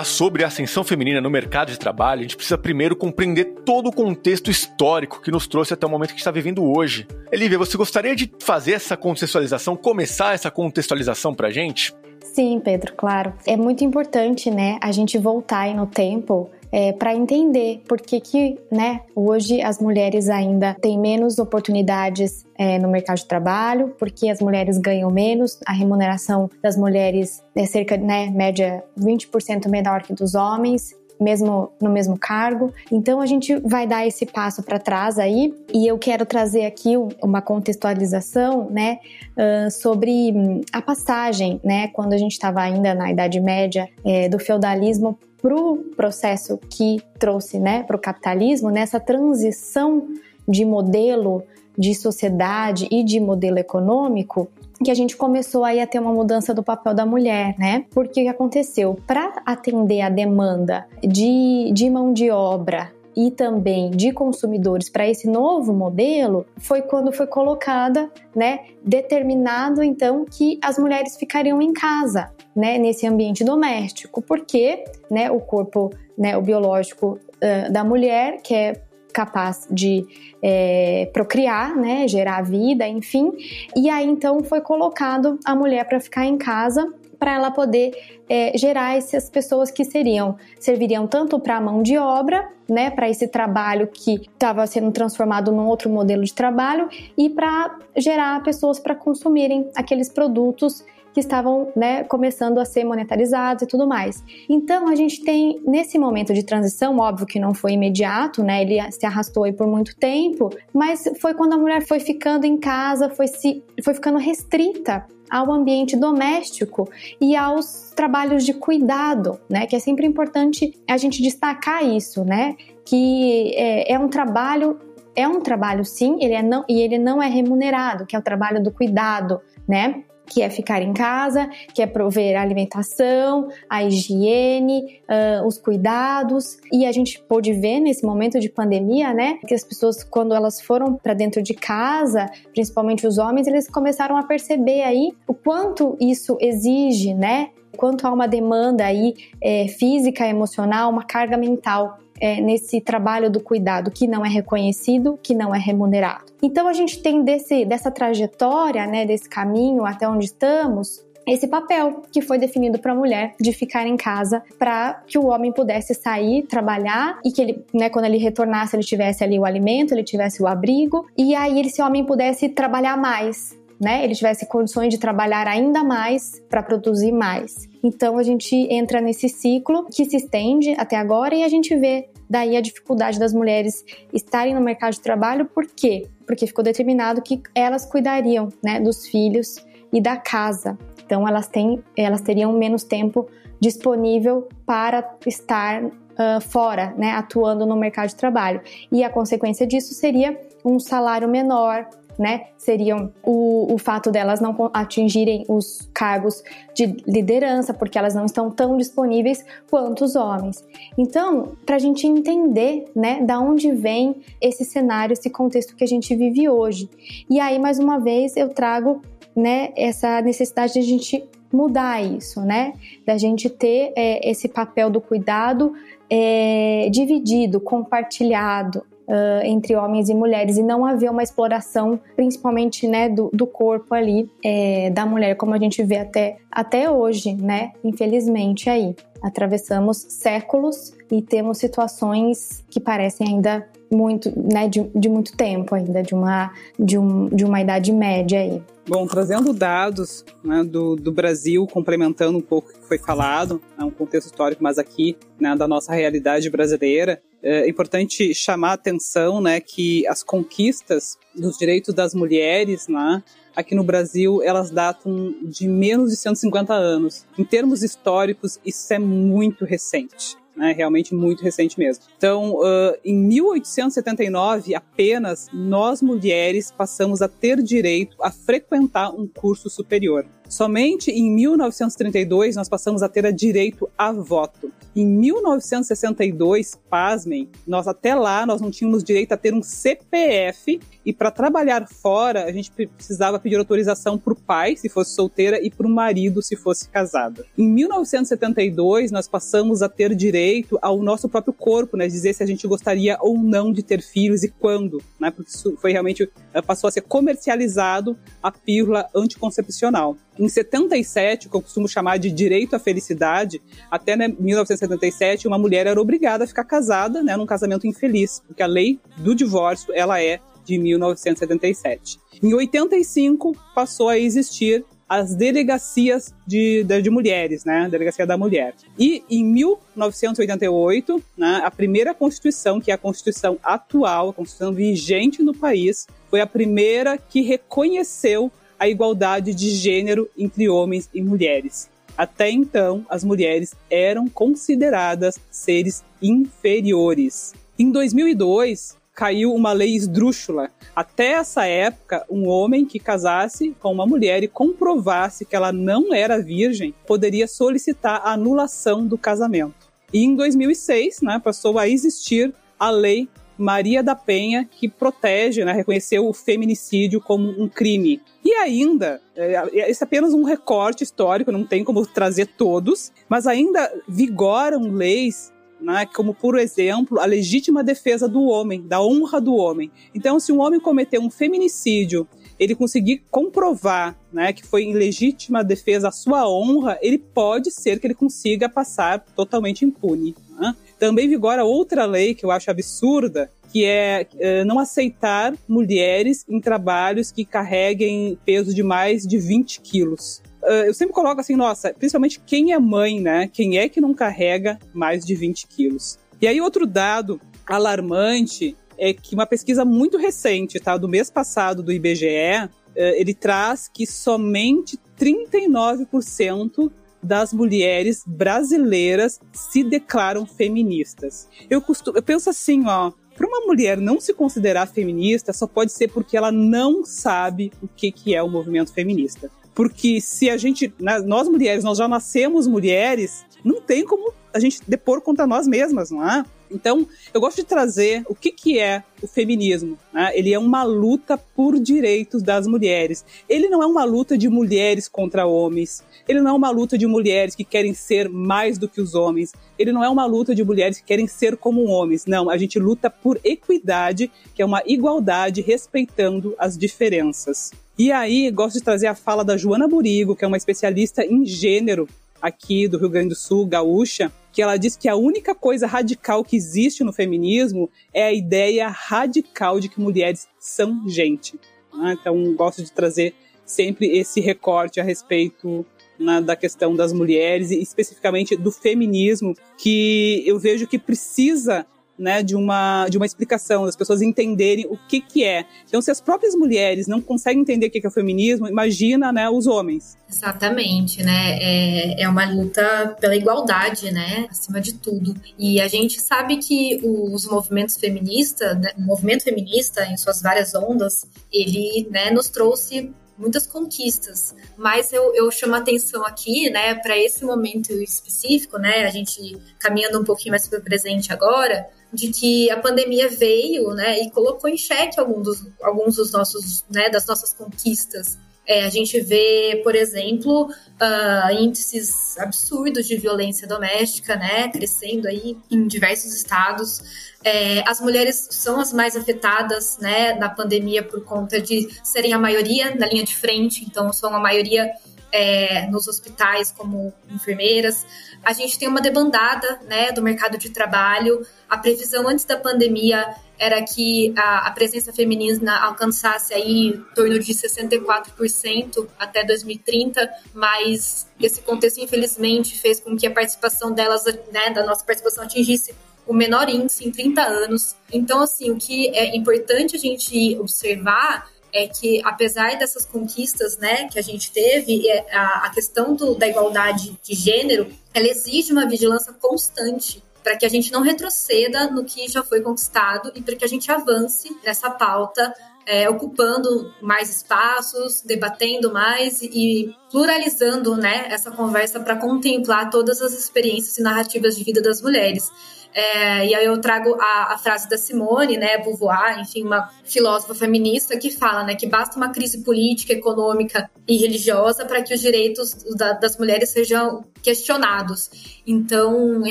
A: Falar sobre a ascensão feminina no mercado de trabalho, a gente precisa primeiro compreender todo o contexto histórico que nos trouxe até o momento que está vivendo hoje. Elívia, você gostaria de fazer essa contextualização, começar essa contextualização para a gente?
C: Sim, Pedro, claro. É muito importante, né, a gente voltar aí no tempo é, para entender por que, que né, hoje as mulheres ainda têm menos oportunidades é, no mercado de trabalho, porque as mulheres ganham menos, a remuneração das mulheres é cerca, né, média 20% menor que dos homens, mesmo no mesmo cargo. Então a gente vai dar esse passo para trás aí e eu quero trazer aqui uma contextualização, né, uh, sobre a passagem, né, quando a gente estava ainda na Idade Média é, do feudalismo para o processo que trouxe, né, para o capitalismo, nessa transição de modelo de sociedade e de modelo econômico, que a gente começou aí a ter uma mudança do papel da mulher, né? Porque o que aconteceu? Para atender a demanda de, de mão de obra e também de consumidores para esse novo modelo foi quando foi colocada, né, determinado então que as mulheres ficariam em casa, né, nesse ambiente doméstico, porque, né, o corpo, né, o biológico uh, da mulher que é capaz de é, procriar, né, gerar vida, enfim. E aí então foi colocado a mulher para ficar em casa para ela poder é, gerar essas pessoas que seriam serviriam tanto para a mão de obra, né, para esse trabalho que estava sendo transformado num outro modelo de trabalho e para gerar pessoas para consumirem aqueles produtos que estavam né, começando a ser monetarizados e tudo mais. Então a gente tem nesse momento de transição, óbvio que não foi imediato, né? Ele se arrastou aí por muito tempo, mas foi quando a mulher foi ficando em casa, foi se foi ficando restrita ao ambiente doméstico e aos trabalhos de cuidado, né? Que é sempre importante a gente destacar isso, né? Que é, é um trabalho é um trabalho sim, ele é não e ele não é remunerado, que é o trabalho do cuidado, né? Que é ficar em casa, que é prover a alimentação, a higiene, uh, os cuidados. E a gente pôde ver nesse momento de pandemia, né, que as pessoas, quando elas foram para dentro de casa, principalmente os homens, eles começaram a perceber aí o quanto isso exige, né, quanto há uma demanda aí é, física, emocional, uma carga mental é, nesse trabalho do cuidado que não é reconhecido, que não é remunerado. Então a gente tem desse, dessa trajetória, né, desse caminho até onde estamos, esse papel que foi definido para a mulher de ficar em casa para que o homem pudesse sair, trabalhar e que ele, né, quando ele retornasse, ele tivesse ali o alimento, ele tivesse o abrigo e aí esse homem pudesse trabalhar mais, né? Ele tivesse condições de trabalhar ainda mais para produzir mais. Então a gente entra nesse ciclo que se estende até agora e a gente vê daí a dificuldade das mulheres estarem no mercado de trabalho, por quê? Porque ficou determinado que elas cuidariam, né, dos filhos e da casa. Então elas têm, elas teriam menos tempo disponível para estar uh, fora, né, atuando no mercado de trabalho. E a consequência disso seria um salário menor, né, seriam o, o fato delas não atingirem os cargos de liderança, porque elas não estão tão disponíveis quanto os homens. Então, para a gente entender, né, da onde vem esse cenário, esse contexto que a gente vive hoje. E aí, mais uma vez, eu trago, né, essa necessidade de a gente mudar isso, né, da gente ter é, esse papel do cuidado é, dividido, compartilhado, uh, entre homens e mulheres e não haver uma exploração, principalmente né, do, do corpo ali é, da mulher, como a gente vê até, até hoje, né? Infelizmente aí. Atravessamos séculos e temos situações que parecem ainda muito, né, de, de muito tempo ainda, de uma, de, um, de uma idade média aí.
B: Bom, trazendo dados né, do, do Brasil, complementando um pouco o que foi falado, é um contexto histórico, mas aqui né, da nossa realidade brasileira, é importante chamar a atenção né, que as conquistas dos direitos das mulheres né, aqui no Brasil, elas datam de menos de 150 anos. Em termos históricos, isso é muito recente né, realmente muito recente mesmo. Então, uh, em 1879, apenas nós mulheres passamos a ter direito a frequentar um curso superior. Somente em 1932 nós passamos a ter direito a voto. Em 1962, pasmem, nós até lá nós não tínhamos direito a ter um CPF e para trabalhar fora a gente precisava pedir autorização para o pai, se fosse solteira, e para o marido, se fosse casada. Em 1972 nós passamos a ter direito ao nosso próprio corpo, né, dizer se a gente gostaria ou não de ter filhos e quando, né, porque isso foi realmente eh, passou a ser comercializado a pílula anticoncepcional. Em 77, que eu costumo chamar de direito à felicidade, até né, 1977, uma mulher era obrigada a ficar casada, né, num casamento infeliz, porque a lei do divórcio, ela é de 1977. Em 85, passou a existir as delegacias de, de, de, mulheres, né? Delegacia da Mulher. E em 1988, né, a primeira Constituição, que é a Constituição atual, a Constituição vigente no país, foi a primeira que reconheceu a igualdade de gênero entre homens e mulheres. Até então, as mulheres eram consideradas seres inferiores. Em 2002, caiu uma lei esdrúxula. Até essa época, um homem que casasse com uma mulher e comprovasse que ela não era virgem poderia solicitar a anulação do casamento. E em 2006, né, passou a existir a lei Maria da Penha, que protege, né, reconheceu o feminicídio como um crime. E ainda, é, esse é apenas um recorte histórico, não tem como trazer todos, mas ainda vigoram leis né, como por exemplo a legítima defesa do homem, da honra do homem. Então, se um homem cometer um feminicídio, ele conseguir comprovar né, que foi em legítima defesa a sua honra, ele pode ser que ele consiga passar totalmente impune. Né? Também vigora outra lei que eu acho absurda, que é, é não aceitar mulheres em trabalhos que carreguem peso de mais de 20 quilos. Uh, eu sempre coloco assim, nossa, principalmente quem é mãe, né? Quem é que não carrega mais de 20 quilos? E aí, outro dado alarmante é que uma pesquisa muito recente, tá? Do mês passado do IBGE, uh, ele traz que somente 39% das mulheres brasileiras se declaram feministas. Eu, costumo, eu penso assim, ó, para uma mulher não se considerar feminista, só pode ser porque ela não sabe o que, que é o movimento feminista. Porque se a gente, nós mulheres, nós já nascemos mulheres, não tem como a gente depor contra nós mesmas, não é? Então, eu gosto de trazer o que, que é o feminismo. Né? Ele é uma luta por direitos das mulheres. Ele não é uma luta de mulheres contra homens. Ele não é uma luta de mulheres que querem ser mais do que os homens. Ele não é uma luta de mulheres que querem ser como homens. Não, a gente luta por equidade, que é uma igualdade respeitando as diferenças. E aí, gosto de trazer a fala da Joana Burigo, que é uma especialista em gênero aqui do Rio Grande do Sul, gaúcha, que ela diz que a única coisa radical que existe no feminismo é a ideia radical de que mulheres são gente. Né? Então, gosto de trazer sempre esse recorte a respeito né, da questão das mulheres e especificamente do feminismo, que eu vejo que precisa né, de, uma, de uma explicação, das pessoas entenderem o que, que é. Então, se as próprias mulheres não conseguem entender o que é o feminismo, imagina né, os homens.
D: Exatamente, né? É, é uma luta pela igualdade, né? Acima de tudo. E a gente sabe que os movimentos feministas, né, o movimento feminista, em suas várias ondas, ele né, nos trouxe muitas conquistas. Mas eu, eu chamo a atenção aqui, né, para esse momento específico, né, a gente caminhando um pouquinho mais para o presente agora, de que a pandemia veio, né, e colocou em xeque alguns dos, alguns dos nossos, né, das nossas conquistas. É, a gente vê, por exemplo, uh, índices absurdos de violência doméstica, né, crescendo aí em diversos estados. É, as mulheres são as mais afetadas, né, na pandemia por conta de serem a maioria na linha de frente, então são a maioria é, nos hospitais como enfermeiras. A gente tem uma debandada né, do mercado de trabalho. A previsão antes da pandemia era que a, a presença feminina alcançasse aí em torno de 64% até 2030, mas esse contexto, infelizmente, fez com que a participação delas, né, da nossa participação, atingisse o menor índice em 30 anos. Então, assim, o que é importante a gente observar é que, apesar dessas conquistas né, que a gente teve, é, a, a questão do, da igualdade de gênero, ela exige uma vigilância constante para que a gente não retroceda no que já foi conquistado e para que a gente avance nessa pauta, é, ocupando mais espaços, debatendo mais e pluralizando né, essa conversa para contemplar todas as experiências e narrativas de vida das mulheres. É, e aí eu trago a, a, frase da Simone, né, Beauvoir, enfim, uma filósofa feminista que fala, né, que basta uma crise política, econômica e religiosa para que os direitos da, das mulheres sejam questionados. Então, é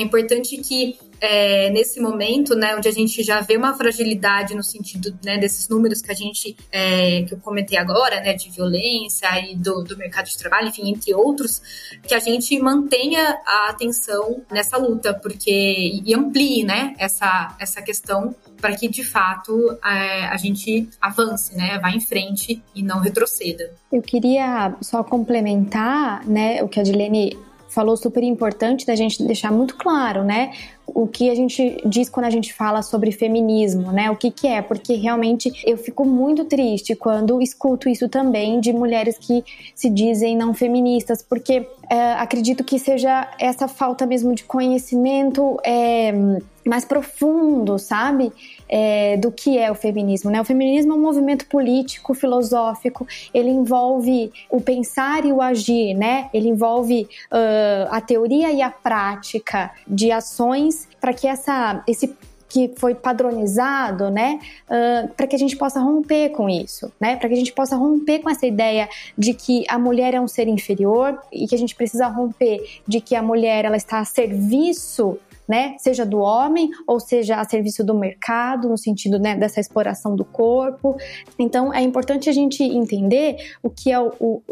D: importante que é, nesse momento, né, onde a gente já vê uma fragilidade no sentido né, desses números que a gente é, que eu comentei agora, né, de violência e do, do mercado de trabalho enfim, entre outros, que a gente mantenha a atenção nessa luta, porque e amplie, né, essa, essa questão para que de fato a, a gente avance, né, vá em frente e não retroceda.
C: Eu queria só complementar, né, o que a Dilene falou super importante da gente deixar muito claro, né? O que a gente diz quando a gente fala sobre feminismo, né? O que que é? Porque realmente eu fico muito triste quando escuto isso também de mulheres que se dizem não feministas, porque é, acredito que seja essa falta mesmo de conhecimento é, mais profundo, sabe? É, do que é o feminismo, né? O feminismo é um movimento político, filosófico, ele envolve o pensar e o agir, né? Ele envolve uh, a teoria e a prática de ações para que essa, esse que foi padronizado, né, uh, para que a gente possa romper com isso, né, para que a gente possa romper com essa ideia de que a mulher é um ser inferior e que a gente precisa romper de que a mulher ela está a serviço né? Seja do homem ou seja a serviço do mercado, no sentido né, dessa exploração do corpo. Então é importante a gente entender o que é o, o,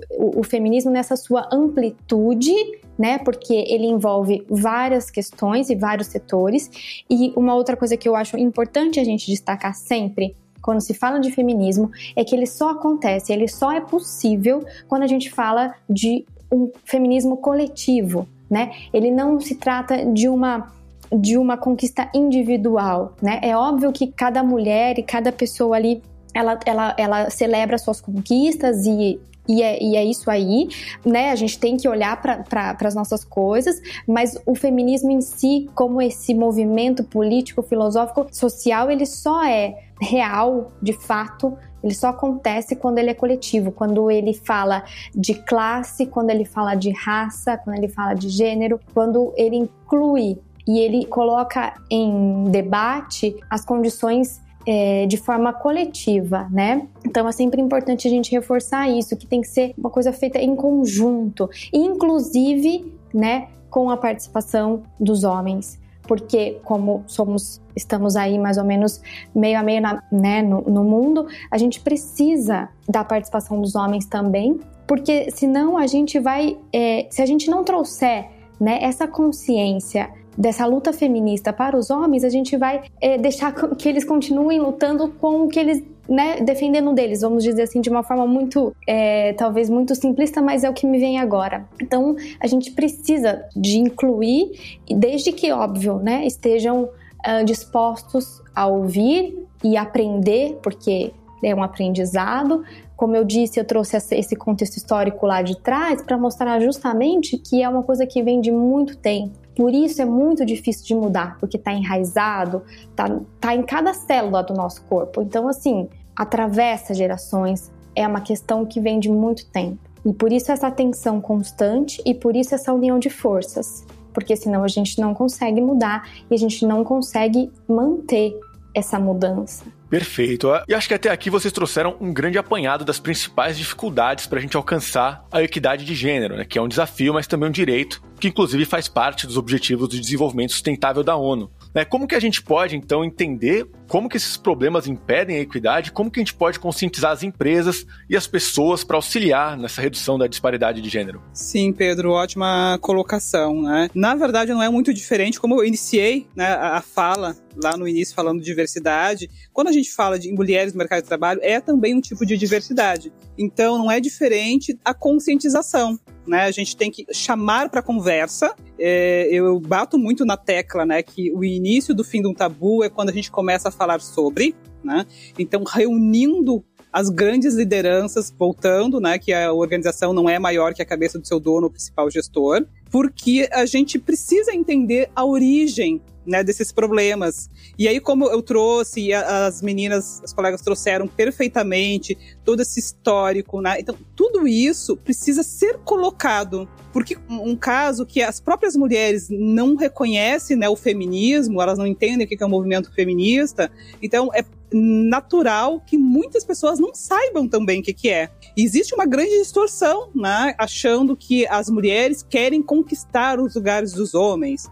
C: o feminismo nessa sua amplitude né? Porque ele envolve várias questões e vários setores. E uma outra coisa que eu acho importante a gente destacar sempre quando se fala de feminismo é que ele só acontece, ele só é possível quando a gente fala de um feminismo coletivo, né? Ele não se trata de uma de uma conquista individual, né? É óbvio que cada mulher e cada pessoa ali ela, ela, ela celebra suas conquistas e e é, e é, isso aí, né? A gente tem que olhar para as nossas coisas, mas o feminismo em si, como esse movimento político, filosófico, social, ele só é real, de fato, ele só acontece quando ele é coletivo, quando ele fala de classe, quando ele fala de raça, quando ele fala de gênero, quando ele inclui e ele coloca em debate as condições é, de forma coletiva, né? Então é sempre importante a gente reforçar isso, que tem que ser uma coisa feita em conjunto, inclusive, né, com a participação dos homens porque como somos estamos aí mais ou menos meio a meio na, né, no, no, mundo, a gente precisa da participação dos homens também, porque senão a gente vai, é, se a gente não trouxer né, essa consciência dessa luta feminista para os homens, a gente vai é, deixar que eles continuem lutando com o que eles né, defendendo deles, vamos dizer assim, de uma forma muito, é, talvez muito simplista, mas é o que me vem agora. Então, a gente precisa de incluir, desde que, óbvio, né, estejam uh, dispostos a ouvir e aprender, porque é um aprendizado. Como eu disse, eu trouxe esse contexto histórico lá de trás para mostrar justamente que é uma coisa que vem de muito tempo. Por isso é muito difícil de mudar, porque está enraizado, está tá em cada célula do nosso corpo. Então, assim, atravessa gerações, é uma questão que vem de muito tempo. E por isso essa tensão constante e por isso essa união de forças. Porque senão a gente não consegue mudar e a gente não consegue manter essa mudança.
A: Perfeito. E acho que até aqui vocês trouxeram um grande apanhado das principais dificuldades para a gente alcançar a equidade de gênero, né? que é um desafio, mas também um direito, que inclusive faz parte dos Objetivos de Desenvolvimento Sustentável da ONU. Né? Como que a gente pode, então, entender como que esses problemas impedem a equidade, como que a gente pode conscientizar as empresas e as pessoas para auxiliar nessa redução da disparidade de gênero?
B: Sim, Pedro, ótima colocação. Né? Na verdade, não é muito diferente, como eu iniciei né, a fala lá no início falando de diversidade, quando a gente fala de mulheres no mercado de trabalho, é também um tipo de diversidade. Então, não é diferente a conscientização. Né? A gente tem que chamar para conversa. É, eu bato muito na tecla, né, que o início do fim de um tabu é quando a gente começa a falar sobre, né? Então, reunindo as grandes lideranças, voltando, né, que a organização não é maior que a cabeça do seu dono, o principal gestor, porque a gente precisa entender a origem né, desses problemas. E aí, como eu trouxe, as meninas, as colegas trouxeram perfeitamente todo esse histórico, né? Então, tudo isso precisa ser colocado. Porque um caso que as próprias mulheres não reconhecem né, o feminismo, elas não entendem o que é o movimento feminista, então é natural que muitas pessoas não saibam também o que, que é. existe uma grande distorção, né, achando que as mulheres querem conquistar os lugares dos homens.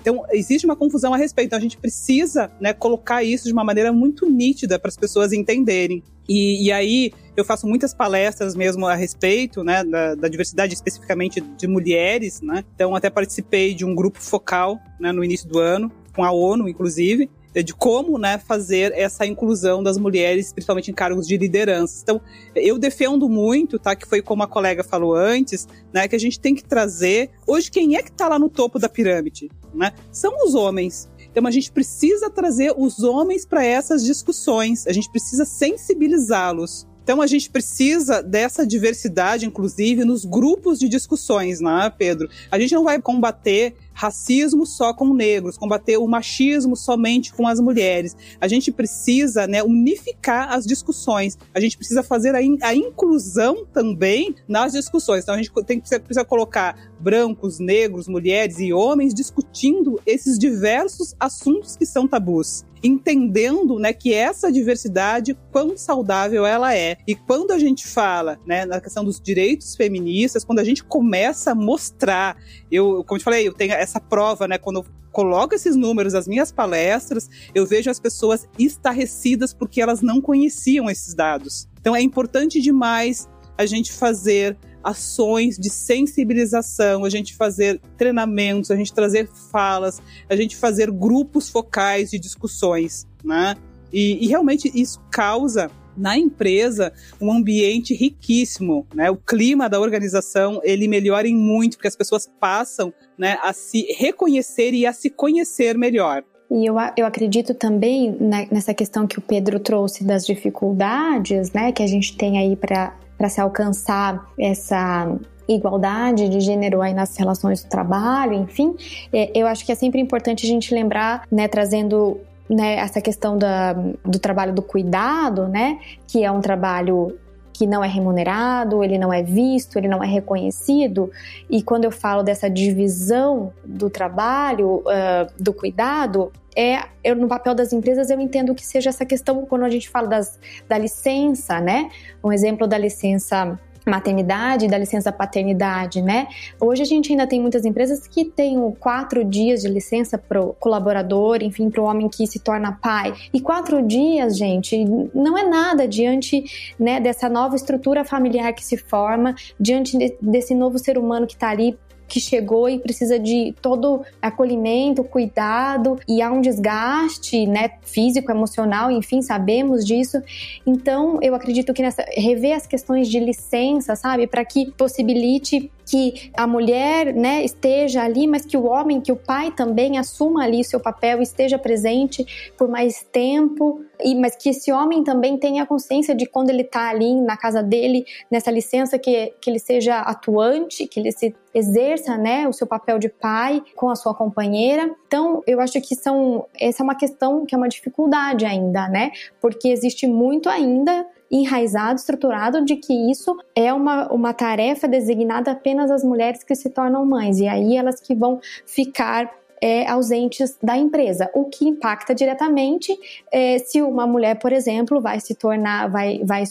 B: Então, existe uma confusão a respeito. Então, a gente precisa né, colocar isso de uma maneira muito nítida para as pessoas entenderem. E, e, aí, eu faço muitas palestras mesmo a respeito, né, da, da diversidade especificamente de mulheres, né? Então até participei de um grupo focal, né, no início do ano, com a ONU, inclusive, de como né, fazer essa inclusão das mulheres, principalmente em cargos de liderança. Então, eu defendo muito, tá? Que foi como a colega falou antes, né? Que a gente tem que trazer. Hoje, quem é que está lá no topo da pirâmide? Né? São os homens. Então a gente precisa trazer os homens para essas discussões, a gente precisa sensibilizá-los. Então a gente precisa dessa diversidade, inclusive, nos grupos de discussões, né, Pedro? A gente não vai combater racismo só com negros, combater o machismo somente com as mulheres. A gente precisa né, unificar as discussões. A gente precisa fazer a, in a inclusão também nas discussões. Então a gente tem, precisa, precisa colocar brancos, negros, mulheres e homens discutindo esses diversos assuntos que são tabus entendendo né, que essa diversidade, quão saudável ela é. E quando a gente fala né, na questão dos direitos feministas, quando a gente começa a mostrar, eu, como eu te falei, eu tenho essa prova, né, quando eu coloco esses números nas minhas palestras, eu vejo as pessoas estarrecidas porque elas não conheciam esses dados. Então é importante demais a gente fazer ações de sensibilização, a gente fazer treinamentos, a gente trazer falas, a gente fazer grupos focais de discussões, né? E, e realmente isso causa na empresa um ambiente riquíssimo, né? O clima da organização ele melhora em muito porque as pessoas passam, né, a se reconhecer e a se conhecer melhor.
C: E eu, eu acredito também nessa questão que o Pedro trouxe das dificuldades, né, que a gente tem aí para para se alcançar essa igualdade de gênero aí nas relações do trabalho, enfim, é, eu acho que é sempre importante a gente lembrar, né, trazendo né, essa questão da, do trabalho do cuidado, né, que é um trabalho que não é remunerado, ele não é visto, ele não é reconhecido. E quando eu falo dessa divisão do trabalho, uh, do cuidado, é eu, no papel das empresas eu entendo que seja essa questão quando a gente fala das, da licença, né? Um exemplo da licença maternidade, da licença paternidade, né? Hoje a gente ainda tem muitas empresas que têm quatro dias de licença para o colaborador, enfim, para o homem que se torna pai. E quatro dias, gente, não é nada diante né, dessa nova estrutura familiar que se forma, diante de, desse novo ser humano que está ali que chegou e precisa de todo acolhimento, cuidado e há um desgaste, né, físico, emocional, enfim, sabemos disso. Então, eu acredito que nessa rever as questões de licença, sabe, para que possibilite que a mulher, né, esteja ali, mas que o homem, que o pai também assuma ali o seu papel, esteja presente por mais tempo, e mas que esse homem também tenha consciência de quando ele está ali na casa dele, nessa licença, que, que ele seja atuante, que ele se exerça, né, o seu papel de pai com a sua companheira. Então, eu acho que são essa é uma questão que é uma dificuldade ainda, né? Porque existe muito ainda enraizado, estruturado de que isso é uma, uma tarefa designada apenas às mulheres que se tornam mães, e aí elas que vão ficar é, ausentes da empresa, o que impacta diretamente é, se uma mulher, por exemplo, vai se tornar, vai, vai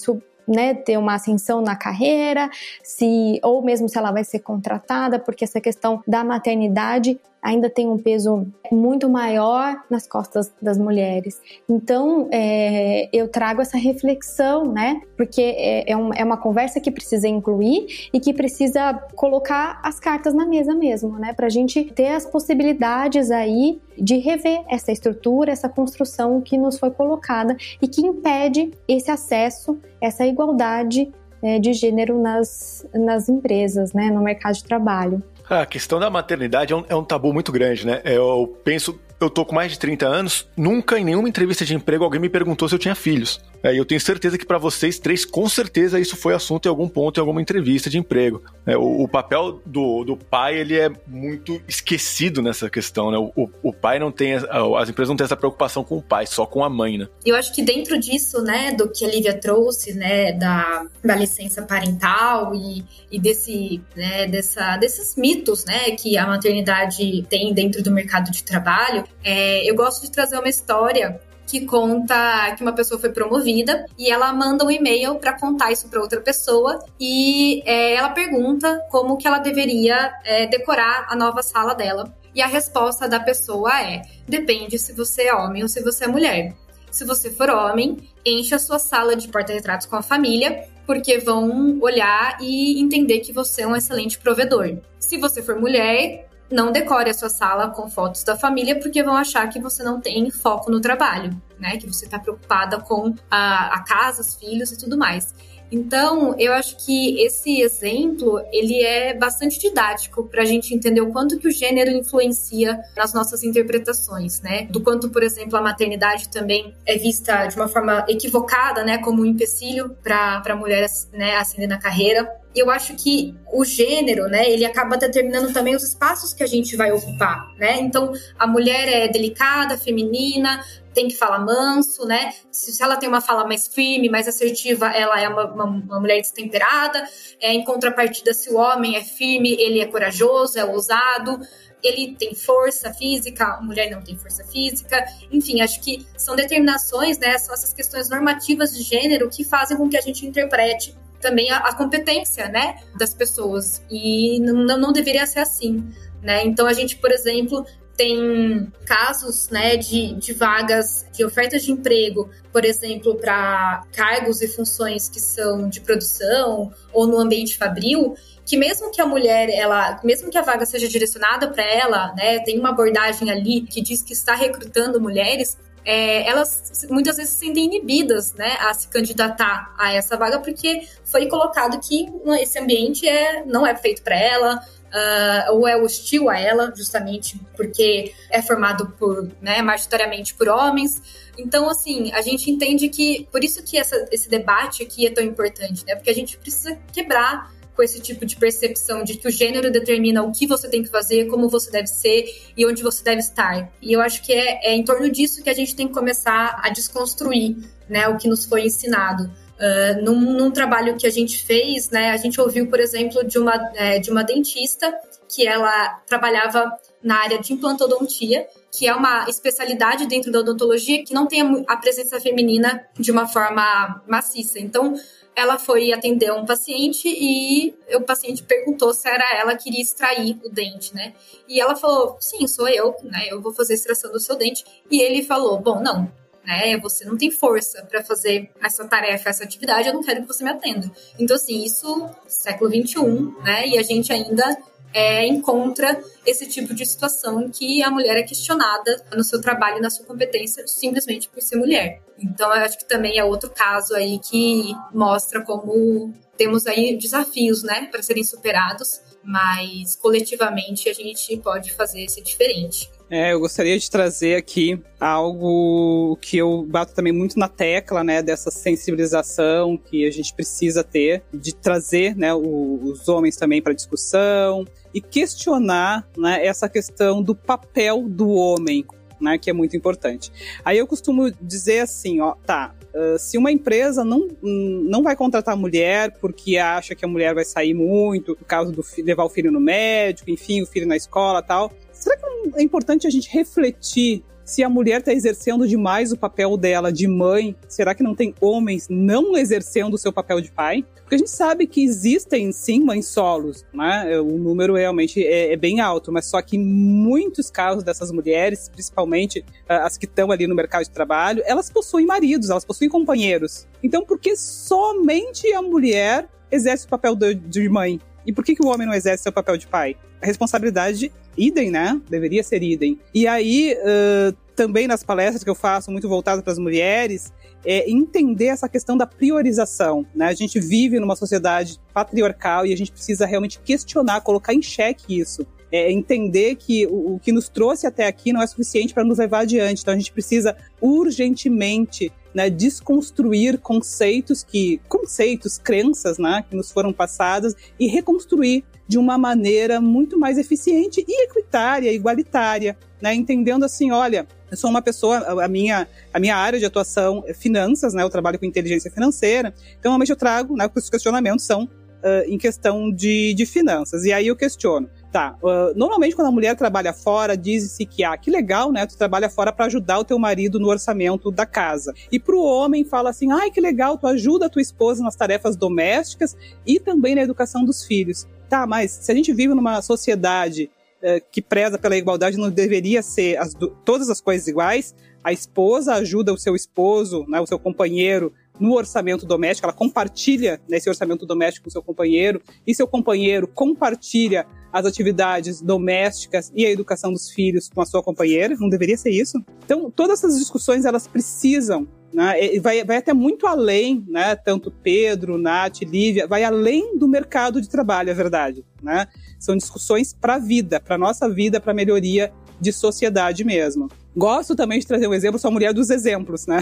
C: né, ter uma ascensão na carreira, se ou mesmo se ela vai ser contratada, porque essa questão da maternidade ainda tem um peso muito maior nas costas das mulheres. Então, é, eu trago essa reflexão, né? Porque é, é, um, é, uma conversa que precisa incluir e que precisa colocar as cartas na mesa mesmo, né? Para a gente ter as possibilidades aí de rever essa estrutura, essa construção que nos foi colocada e que impede esse acesso, essa igualdade é, de gênero nas, nas empresas, né, no mercado de trabalho.
A: A questão da maternidade é um, é um tabu muito grande, né? Eu penso eu tô com mais de 30 anos, nunca em nenhuma entrevista de emprego alguém me perguntou se eu tinha filhos. É, eu tenho certeza que para vocês três, com certeza isso foi assunto em algum ponto, em alguma entrevista de emprego. É, o, o, papel do, do pai, ele é muito esquecido nessa questão, né? O, o, pai não tem, as empresas não têm essa preocupação com o pai, só com a mãe, né?
D: Eu acho que dentro disso, né, do que a Lívia trouxe, né, da, da licença parental e, e desse, né, dessa, desses mitos, né, que a maternidade tem dentro do mercado de trabalho, é, eu gosto de trazer uma história que conta que uma pessoa foi promovida e ela manda um e-mail para contar isso para outra pessoa e é, ela pergunta como que ela deveria é, decorar a nova sala dela. E a resposta da pessoa é: depende se você é homem ou se você é mulher. Se você for homem, encha a sua sala de porta-retratos com a família porque vão olhar e entender que você é um excelente provedor. Se você for mulher, não decore a sua sala com fotos da família, porque vão achar que você não tem foco no trabalho, né? Que você está preocupada com a, a casa, os filhos e tudo mais. Então, eu acho que esse exemplo ele é bastante didático para a gente entender o quanto que o gênero influencia nas nossas interpretações, né? Do quanto, por exemplo, a maternidade também é vista de uma forma equivocada, né, como um empecilho para a mulher né, ascender na carreira. Eu acho que o gênero, né, ele acaba determinando também os espaços que a gente vai ocupar, né? Então, a mulher é delicada, feminina, tem que falar manso, né? Se, se ela tem uma fala mais firme, mais assertiva, ela é uma, uma, uma mulher destemperada. É, em contrapartida, se o homem é firme, ele é corajoso, é ousado ele tem força física, a mulher não tem força física. Enfim, acho que são determinações, né? São essas questões normativas de gênero que fazem com que a gente interprete também a, a competência, né, das pessoas. E não, não deveria ser assim, né? Então a gente, por exemplo, tem casos né, de, de vagas, de ofertas de emprego, por exemplo, para cargos e funções que são de produção ou no ambiente fabril, que mesmo que a mulher, ela, mesmo que a vaga seja direcionada para ela, né, tem uma abordagem ali que diz que está recrutando mulheres, é, elas muitas vezes se sentem inibidas né, a se candidatar a essa vaga porque foi colocado que esse ambiente é, não é feito para ela, uh, ou é hostil a ela, justamente porque é formado por, né, majoritariamente por homens. Então, assim, a gente entende que, por isso que essa, esse debate aqui é tão importante, né? Porque a gente precisa quebrar com esse tipo de percepção de que o gênero determina o que você tem que fazer, como você deve ser e onde você deve estar. E eu acho que é, é em torno disso que a gente tem que começar a desconstruir né, o que nos foi ensinado. Uh, num, num, trabalho que a gente fez, né, a gente ouviu, por exemplo, de uma, é, de uma dentista que ela trabalhava na área de implantodontia, que é uma especialidade dentro da odontologia que não tem a, presença feminina de uma forma maciça. Então, ela foi atender um paciente e o paciente perguntou se era ela que queria extrair o dente, né? E ela falou: "Sim, sou eu, né? Eu vou fazer a extração do seu dente". E ele falou: "Bom, não, né? Você não tem força para fazer essa tarefa, essa atividade, eu não quero que você me atenda. Então, assim, isso século XXI, né? E a gente ainda é, encontra esse tipo de situação em que a mulher é questionada no seu trabalho e na sua competência simplesmente por ser mulher. Então, eu acho que também é outro caso aí que mostra como temos aí desafios, né, para serem superados, mas coletivamente a gente pode fazer ser diferente.
B: É, eu gostaria de trazer aqui algo que eu bato também muito na tecla, né, dessa sensibilização que a gente precisa ter, de trazer, né, o, os homens também para discussão e questionar, né, essa questão do papel do homem, né, que é muito importante. Aí eu costumo dizer assim, ó, tá, uh, se uma empresa não, não vai contratar mulher porque acha que a mulher vai sair muito por causa do levar o filho no médico, enfim, o filho na escola tal, Será que é importante a gente refletir se a mulher está exercendo demais o papel dela de mãe? Será que não tem homens não exercendo o seu papel de pai? Porque a gente sabe que existem sim mães solos, né? O número realmente é, é bem alto, mas só que muitos casos dessas mulheres, principalmente ah, as que estão ali no mercado de trabalho, elas possuem maridos, elas possuem companheiros. Então, por que somente a mulher exerce o papel de mãe? E por que, que o homem não exerce seu papel de pai? A responsabilidade, idem, né? Deveria ser idem. E aí, uh, também nas palestras que eu faço, muito voltadas para as mulheres, é entender essa questão da priorização. Né? A gente vive numa sociedade patriarcal e a gente precisa realmente questionar, colocar em xeque isso. É entender que o, o que nos trouxe até aqui não é suficiente para nos levar adiante. Então a gente precisa urgentemente né, desconstruir conceitos que conceitos, crenças, né, que nos foram passadas e reconstruir de uma maneira muito mais eficiente e equitária, igualitária, né, entendendo assim, olha, eu sou uma pessoa, a minha, a minha área de atuação é finanças, né, eu trabalho com inteligência financeira, então realmente eu trago, né, os questionamentos são uh, em questão de, de finanças, e aí eu questiono, Tá. Uh, normalmente, quando a mulher trabalha fora, diz-se que, ah, que legal, né? Tu trabalha fora para ajudar o teu marido no orçamento da casa. E pro homem, fala assim, ai, que legal, tu ajuda a tua esposa nas tarefas domésticas e também na educação dos filhos. Tá, mas se a gente vive numa sociedade uh, que preza pela igualdade, não deveria ser as, todas as coisas iguais? A esposa ajuda o seu esposo, né, o seu companheiro, no orçamento doméstico, ela compartilha nesse orçamento doméstico com seu companheiro, e seu companheiro compartilha as atividades domésticas e a educação dos filhos com a sua companheira, não deveria ser isso? Então, todas essas discussões, elas precisam né? Vai, vai até muito além, né? Tanto Pedro, Nath, Lívia, vai além do mercado de trabalho, é verdade. Né? São discussões para a vida, para nossa vida, para melhoria de sociedade mesmo. Gosto também de trazer um exemplo, sou a mulher dos exemplos, né?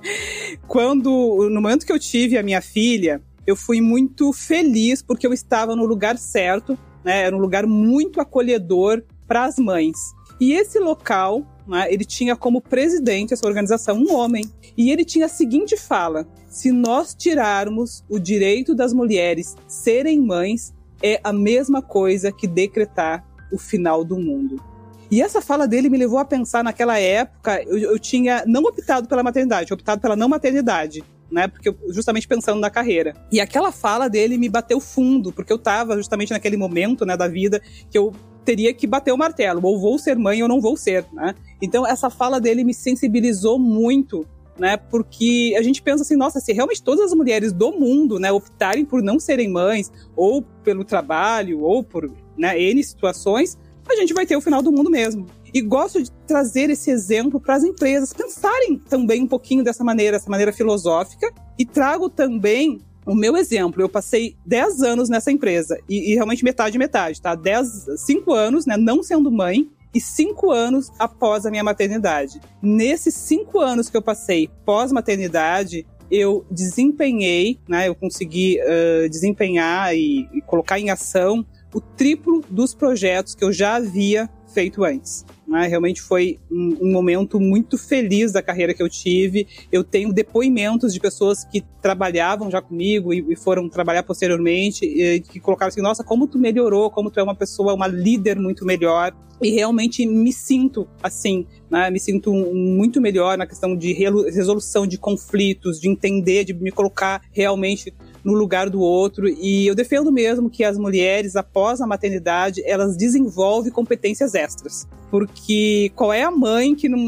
B: Quando, no momento que eu tive a minha filha, eu fui muito feliz porque eu estava no lugar certo, né? Era um lugar muito acolhedor para as mães. E esse local, né, ele tinha como presidente essa organização um homem. E ele tinha a seguinte fala: se nós tirarmos o direito das mulheres serem mães, é a mesma coisa que decretar o final do mundo. E essa fala dele me levou a pensar naquela época, eu, eu tinha não optado pela maternidade, optado pela não maternidade. Né, porque justamente pensando na carreira. E aquela fala dele me bateu fundo, porque eu estava justamente naquele momento, né, da vida que eu teria que bater o martelo, ou vou ser mãe ou não vou ser, né? Então essa fala dele me sensibilizou muito né? Porque a gente pensa assim, nossa, se realmente todas as mulheres do mundo, né, optarem por não serem mães, ou pelo trabalho, ou por né, N situações, a gente vai ter o final do mundo mesmo. E gosto de trazer esse exemplo para as empresas pensarem também um pouquinho dessa maneira, essa maneira filosófica, e trago também o meu exemplo. Eu passei 10 anos nessa empresa, e, e realmente metade, metade, tá? 10, 5 anos, né, não sendo mãe, e cinco anos após a minha maternidade. Nesses cinco anos que eu passei pós-maternidade, eu desempenhei, né, eu consegui uh, desempenhar e, e colocar em ação o triplo dos projetos que eu já havia feito antes. Né? Realmente foi um, um, momento muito feliz da carreira que eu tive. Eu tenho depoimentos de pessoas que trabalhavam já comigo e, e foram trabalhar posteriormente, e, que colocaram assim: nossa, como tu melhorou, como tu é uma pessoa, uma líder muito melhor. E realmente me sinto assim, né? me sinto muito melhor na questão de resolução de conflitos, de entender, de me colocar realmente no lugar do outro. E eu defendo mesmo que as mulheres, após a maternidade, elas desenvolvem competências extras. Porque qual é a mãe que não,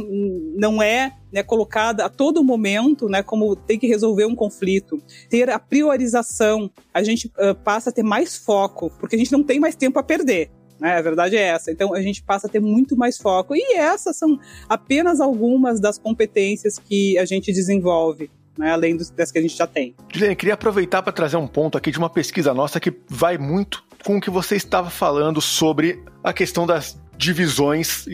B: não é né, colocada a todo momento, né, como tem que resolver um conflito, ter a priorização, a gente uh, passa a ter mais foco, porque a gente não tem mais tempo a perder. Né? A verdade é essa. Então a gente passa a ter muito mais foco. E essas são apenas algumas das competências que a gente desenvolve né, além dos, das que a gente já tem.
A: Juliane, queria aproveitar para trazer um ponto aqui de uma pesquisa nossa que vai muito com o que você estava falando sobre a questão das divisões,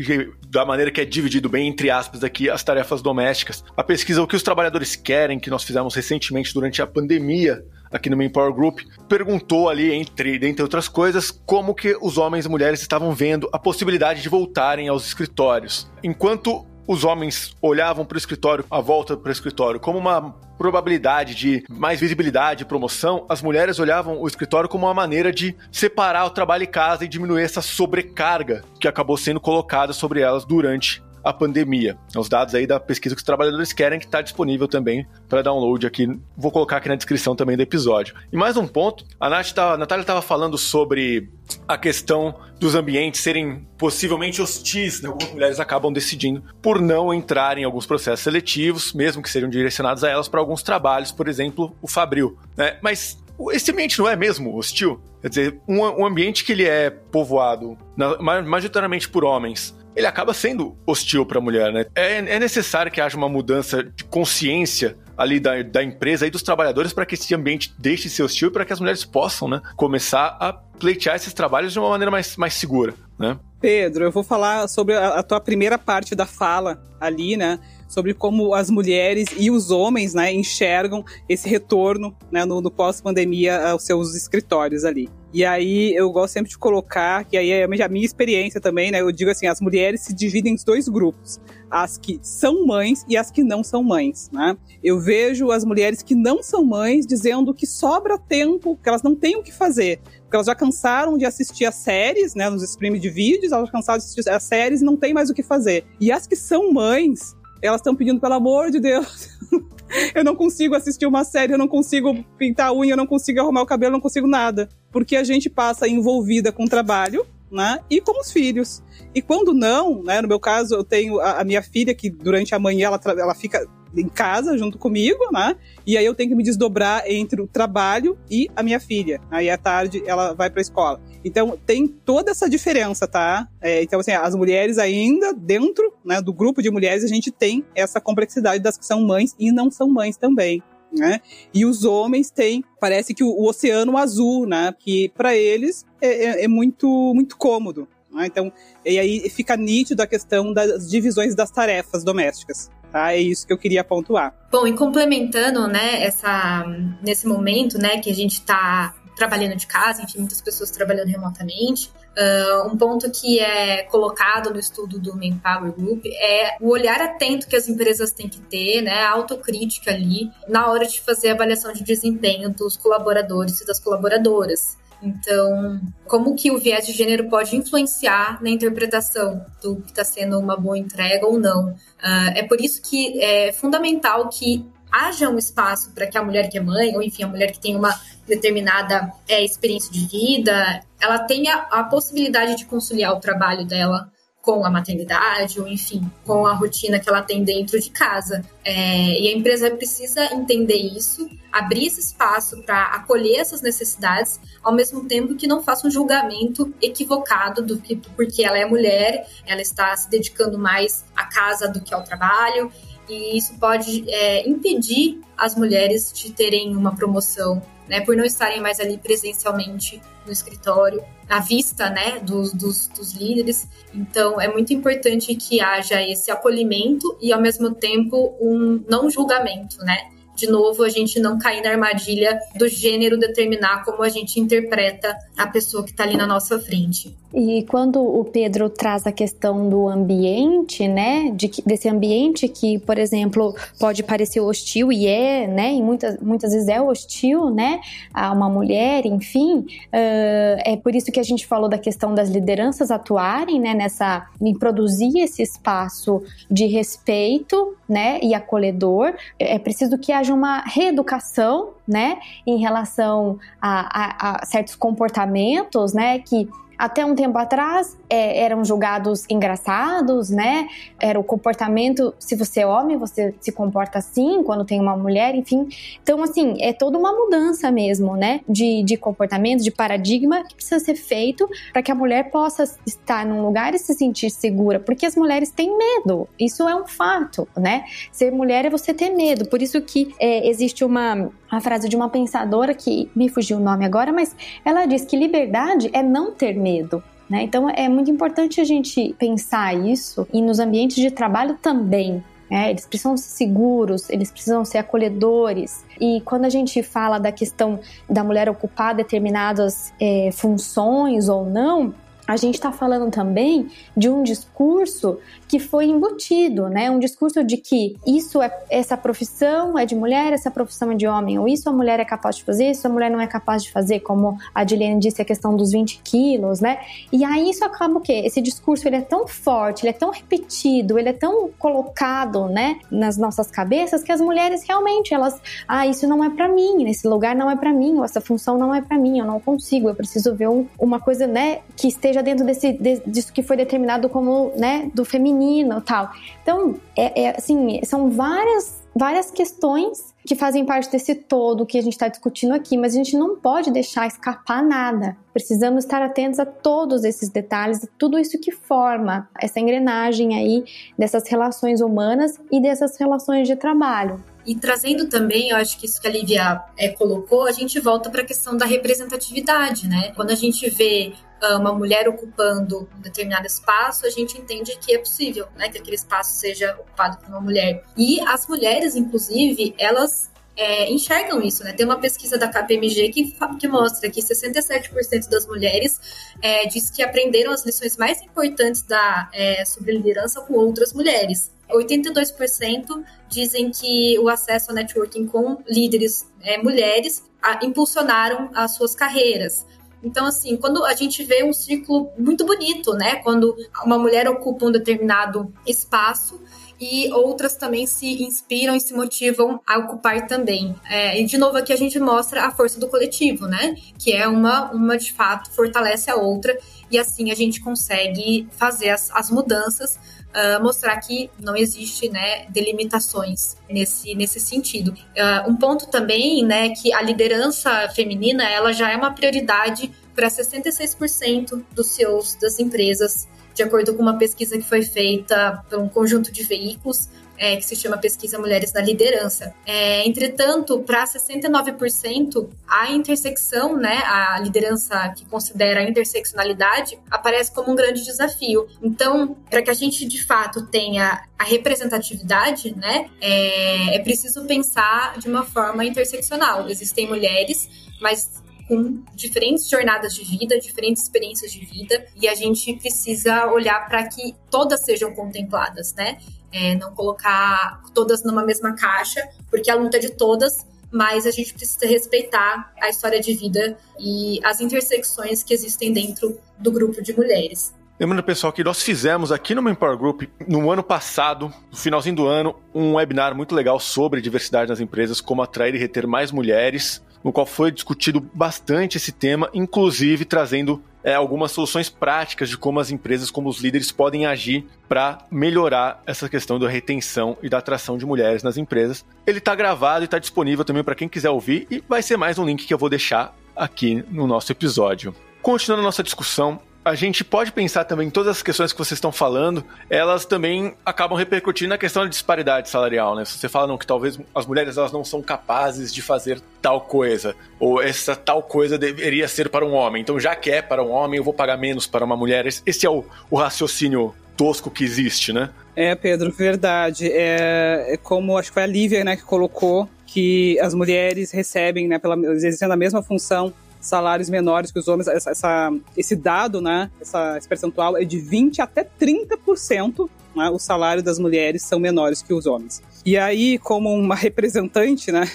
A: da maneira que é dividido bem, entre aspas, aqui, as tarefas domésticas. A pesquisa O que os trabalhadores querem, que nós fizemos recentemente durante a pandemia, aqui no Power Group, perguntou ali, entre, dentre outras coisas, como que os homens e mulheres estavam vendo a possibilidade de voltarem aos escritórios. Enquanto os homens olhavam para o escritório, a volta para o escritório, como uma probabilidade de mais visibilidade e promoção, as mulheres olhavam o escritório como uma maneira de separar o trabalho e casa e diminuir essa sobrecarga que acabou sendo colocada sobre elas durante a pandemia. Os dados aí da pesquisa que os trabalhadores querem, que está disponível também para download aqui. Vou colocar aqui na descrição também do episódio. E mais um ponto, a, Nath tá, a Natália estava falando sobre a questão dos ambientes serem possivelmente hostis, né? algumas mulheres acabam decidindo por não entrar em alguns processos seletivos, mesmo que sejam direcionados a elas para alguns trabalhos, por exemplo, o Fabril. Né? Mas esse ambiente não é mesmo hostil? Quer dizer, um, um ambiente que ele é povoado na, majoritariamente por homens, ele acaba sendo hostil para a mulher, né? É, é, necessário que haja uma mudança de consciência ali da, da empresa e dos trabalhadores para que esse ambiente deixe de ser hostil e para que as mulheres possam, né, começar a pleitear esses trabalhos de uma maneira mais, mais segura, né?
B: Pedro, eu vou falar sobre a, tua primeira parte da fala ali, né? sobre como as mulheres e os homens né, enxergam esse retorno né, no, no pós-pandemia aos seus escritórios ali. E aí eu gosto sempre de colocar, que aí é a minha experiência também, né? Eu digo assim, as mulheres se dividem em dois grupos. As que são mães e as que não são mães, né? Eu vejo as mulheres que não são mães dizendo que sobra tempo, que elas não têm o que fazer. Porque elas já cansaram de assistir as séries, né? Nos streams de vídeos, elas já cansaram de assistir as séries e não tem mais o que fazer. E as que são mães, elas estão pedindo, pelo amor de Deus, eu não consigo assistir uma série, eu não consigo pintar a unha, eu não consigo arrumar o cabelo, eu não consigo nada. Porque a gente passa envolvida com o trabalho, né? E com os filhos. E quando não, né? No meu caso, eu tenho a, a minha filha que durante a manhã ela, ela fica em casa junto comigo, né? E aí eu tenho que me desdobrar entre o trabalho e a minha filha. Aí à tarde ela vai para a escola. Então tem toda essa diferença, tá? É, então assim, as mulheres ainda dentro, né, do grupo de mulheres a gente tem essa complexidade das que são mães e não são mães também. Né? E os homens têm, parece que o, o oceano azul, né? Que para eles é, é, é, muito, muito cômodo. Né? Então, e aí fica nítido a questão das divisões das tarefas domésticas. Tá? É isso que eu queria pontuar.
D: Bom, e complementando, né, essa, nesse momento, né, que a gente está trabalhando de casa, enfim, muitas pessoas trabalhando remotamente. Uh, um ponto que é colocado no estudo do Manpower Group é o olhar atento que as empresas têm que ter, né, a autocrítica ali, na hora de fazer a avaliação de desempenho dos colaboradores e das colaboradoras. Então, como que o viés de gênero pode influenciar na interpretação do que está sendo uma boa entrega ou não? Uh, é por isso que é fundamental que haja um espaço para que a mulher que é mãe, ou enfim, a mulher que tem uma determinada é, experiência de vida, ela tenha a possibilidade de conciliar o trabalho dela com a maternidade, ou enfim, com a rotina que ela tem dentro de casa. É, e a empresa precisa entender isso, abrir esse espaço para acolher essas necessidades, ao mesmo tempo que não faça um julgamento equivocado do que porque ela é mulher, ela está se dedicando mais à casa do que ao trabalho, e isso pode é, impedir as mulheres de terem uma promoção né, por não estarem mais ali presencialmente no escritório, à vista, né, dos, dos, dos, líderes. Então, é muito importante que haja esse acolhimento e, ao mesmo tempo, um não julgamento, né? De novo, a gente não cair na armadilha do gênero determinar como a gente interpreta a pessoa que está ali na nossa frente.
C: E quando o Pedro traz a questão do ambiente, né, de desse ambiente que, por exemplo, pode parecer hostil e é, né, e muitas, muitas vezes é hostil, né, a uma mulher, enfim, uh, é por isso que a gente falou da questão das lideranças atuarem, né, nessa, em produzir esse espaço de respeito, né, e acolhedor. É preciso que haja haja uma reeducação, né, em relação a, a, a certos comportamentos, né, que até um tempo atrás é, eram julgados engraçados, né? Era o comportamento, se você é homem, você se comporta assim, quando tem uma mulher, enfim. Então, assim, é toda uma mudança mesmo, né? De, de comportamento, de paradigma que precisa ser feito para que a mulher possa estar num lugar e se sentir segura, porque as mulheres têm medo, isso é um fato, né? Ser mulher é você ter medo, por isso que é, existe uma a frase de uma pensadora que me fugiu o nome agora, mas ela diz que liberdade é não ter medo. Né? Então é muito importante a gente pensar isso e nos ambientes de trabalho também. Né? Eles precisam ser seguros, eles precisam ser acolhedores. E quando a gente fala da questão da mulher ocupar determinadas é, funções ou não, a gente está falando também de um discurso que foi embutido, né? Um discurso de que isso é essa profissão é de mulher, essa profissão é de homem, ou isso a mulher é capaz de fazer, isso a mulher não é capaz de fazer, como a Adiliane disse, a questão dos 20 quilos, né? E aí isso acaba o quê? Esse discurso ele é tão forte, ele é tão repetido, ele é tão colocado, né, nas nossas cabeças que as mulheres realmente elas, ah, isso não é para mim, esse lugar não é para mim, ou essa função não é para mim, eu não consigo, eu preciso ver um, uma coisa, né, que esteja dentro desse, de, disso que foi determinado como, né, do feminino tal. Então, é, é assim, são várias, várias questões que fazem parte desse todo que a gente está discutindo aqui, mas a gente não pode deixar escapar nada. Precisamos estar atentos a todos esses detalhes, tudo isso que forma essa engrenagem aí dessas relações humanas e dessas relações de trabalho.
D: E trazendo também, eu acho que isso que a Lívia é, colocou, a gente volta para a questão da representatividade, né? Quando a gente vê ah, uma mulher ocupando um determinado espaço, a gente entende que é possível, né, que aquele espaço seja ocupado por uma mulher. E as mulheres, inclusive, elas é, enxergam isso, né? Tem uma pesquisa da KPMG que, que mostra que 67% das mulheres é, diz que aprenderam as lições mais importantes da, é, sobre liderança com outras mulheres. 82% dizem que o acesso ao networking com líderes é, mulheres a, impulsionaram as suas carreiras. Então, assim, quando a gente vê um ciclo muito bonito, né? Quando uma mulher ocupa um determinado espaço e outras também se inspiram e se motivam a ocupar também. É, e de novo aqui a gente mostra a força do coletivo, né? Que é uma, uma de fato fortalece a outra e assim a gente consegue fazer as, as mudanças uh, mostrar que não existe né, delimitações nesse, nesse sentido. Uh, um ponto também né, que a liderança feminina ela já é uma prioridade para 66% dos CEOs das empresas, de acordo com uma pesquisa que foi feita por um conjunto de veículos é, que se chama Pesquisa Mulheres na Liderança. É, entretanto, para 69%, a intersecção, né, a liderança que considera a interseccionalidade, aparece como um grande desafio. Então, para que a gente de fato tenha a representatividade, né, é, é preciso pensar de uma forma interseccional. Existem mulheres, mas com diferentes jornadas de vida, diferentes experiências de vida, e a gente precisa olhar para que todas sejam contempladas, né? É, não colocar todas numa mesma caixa, porque a luta é de todas, mas a gente precisa respeitar a história de vida e as intersecções que existem dentro do grupo de mulheres.
A: Lembrando, pessoal, que nós fizemos aqui no Manpower Group, no ano passado, no finalzinho do ano, um webinar muito legal sobre diversidade nas empresas, como atrair e reter mais mulheres no qual foi discutido bastante esse tema, inclusive trazendo é, algumas soluções práticas de como as empresas, como os líderes podem agir para melhorar essa questão da retenção e da atração de mulheres nas empresas. Ele está gravado e está disponível também para quem quiser ouvir e vai ser mais um link que eu vou deixar aqui no nosso episódio. Continuando a nossa discussão, a gente pode pensar também todas as questões que vocês estão falando, elas também acabam repercutindo na questão da disparidade salarial, né? Se você fala não, que talvez as mulheres elas não são capazes de fazer tal coisa, ou essa tal coisa deveria ser para um homem, então já que é para um homem, eu vou pagar menos para uma mulher. Esse é o, o raciocínio tosco que existe, né?
B: É, Pedro, verdade. É, é, como acho que foi a Lívia, né, que colocou que as mulheres recebem, né, pela, exercendo a mesma função salários menores que os homens. Essa, essa, esse dado, né, essa, esse percentual é de 20% até 30%. Né, o salário das mulheres são menores que os homens. E aí, como uma representante né,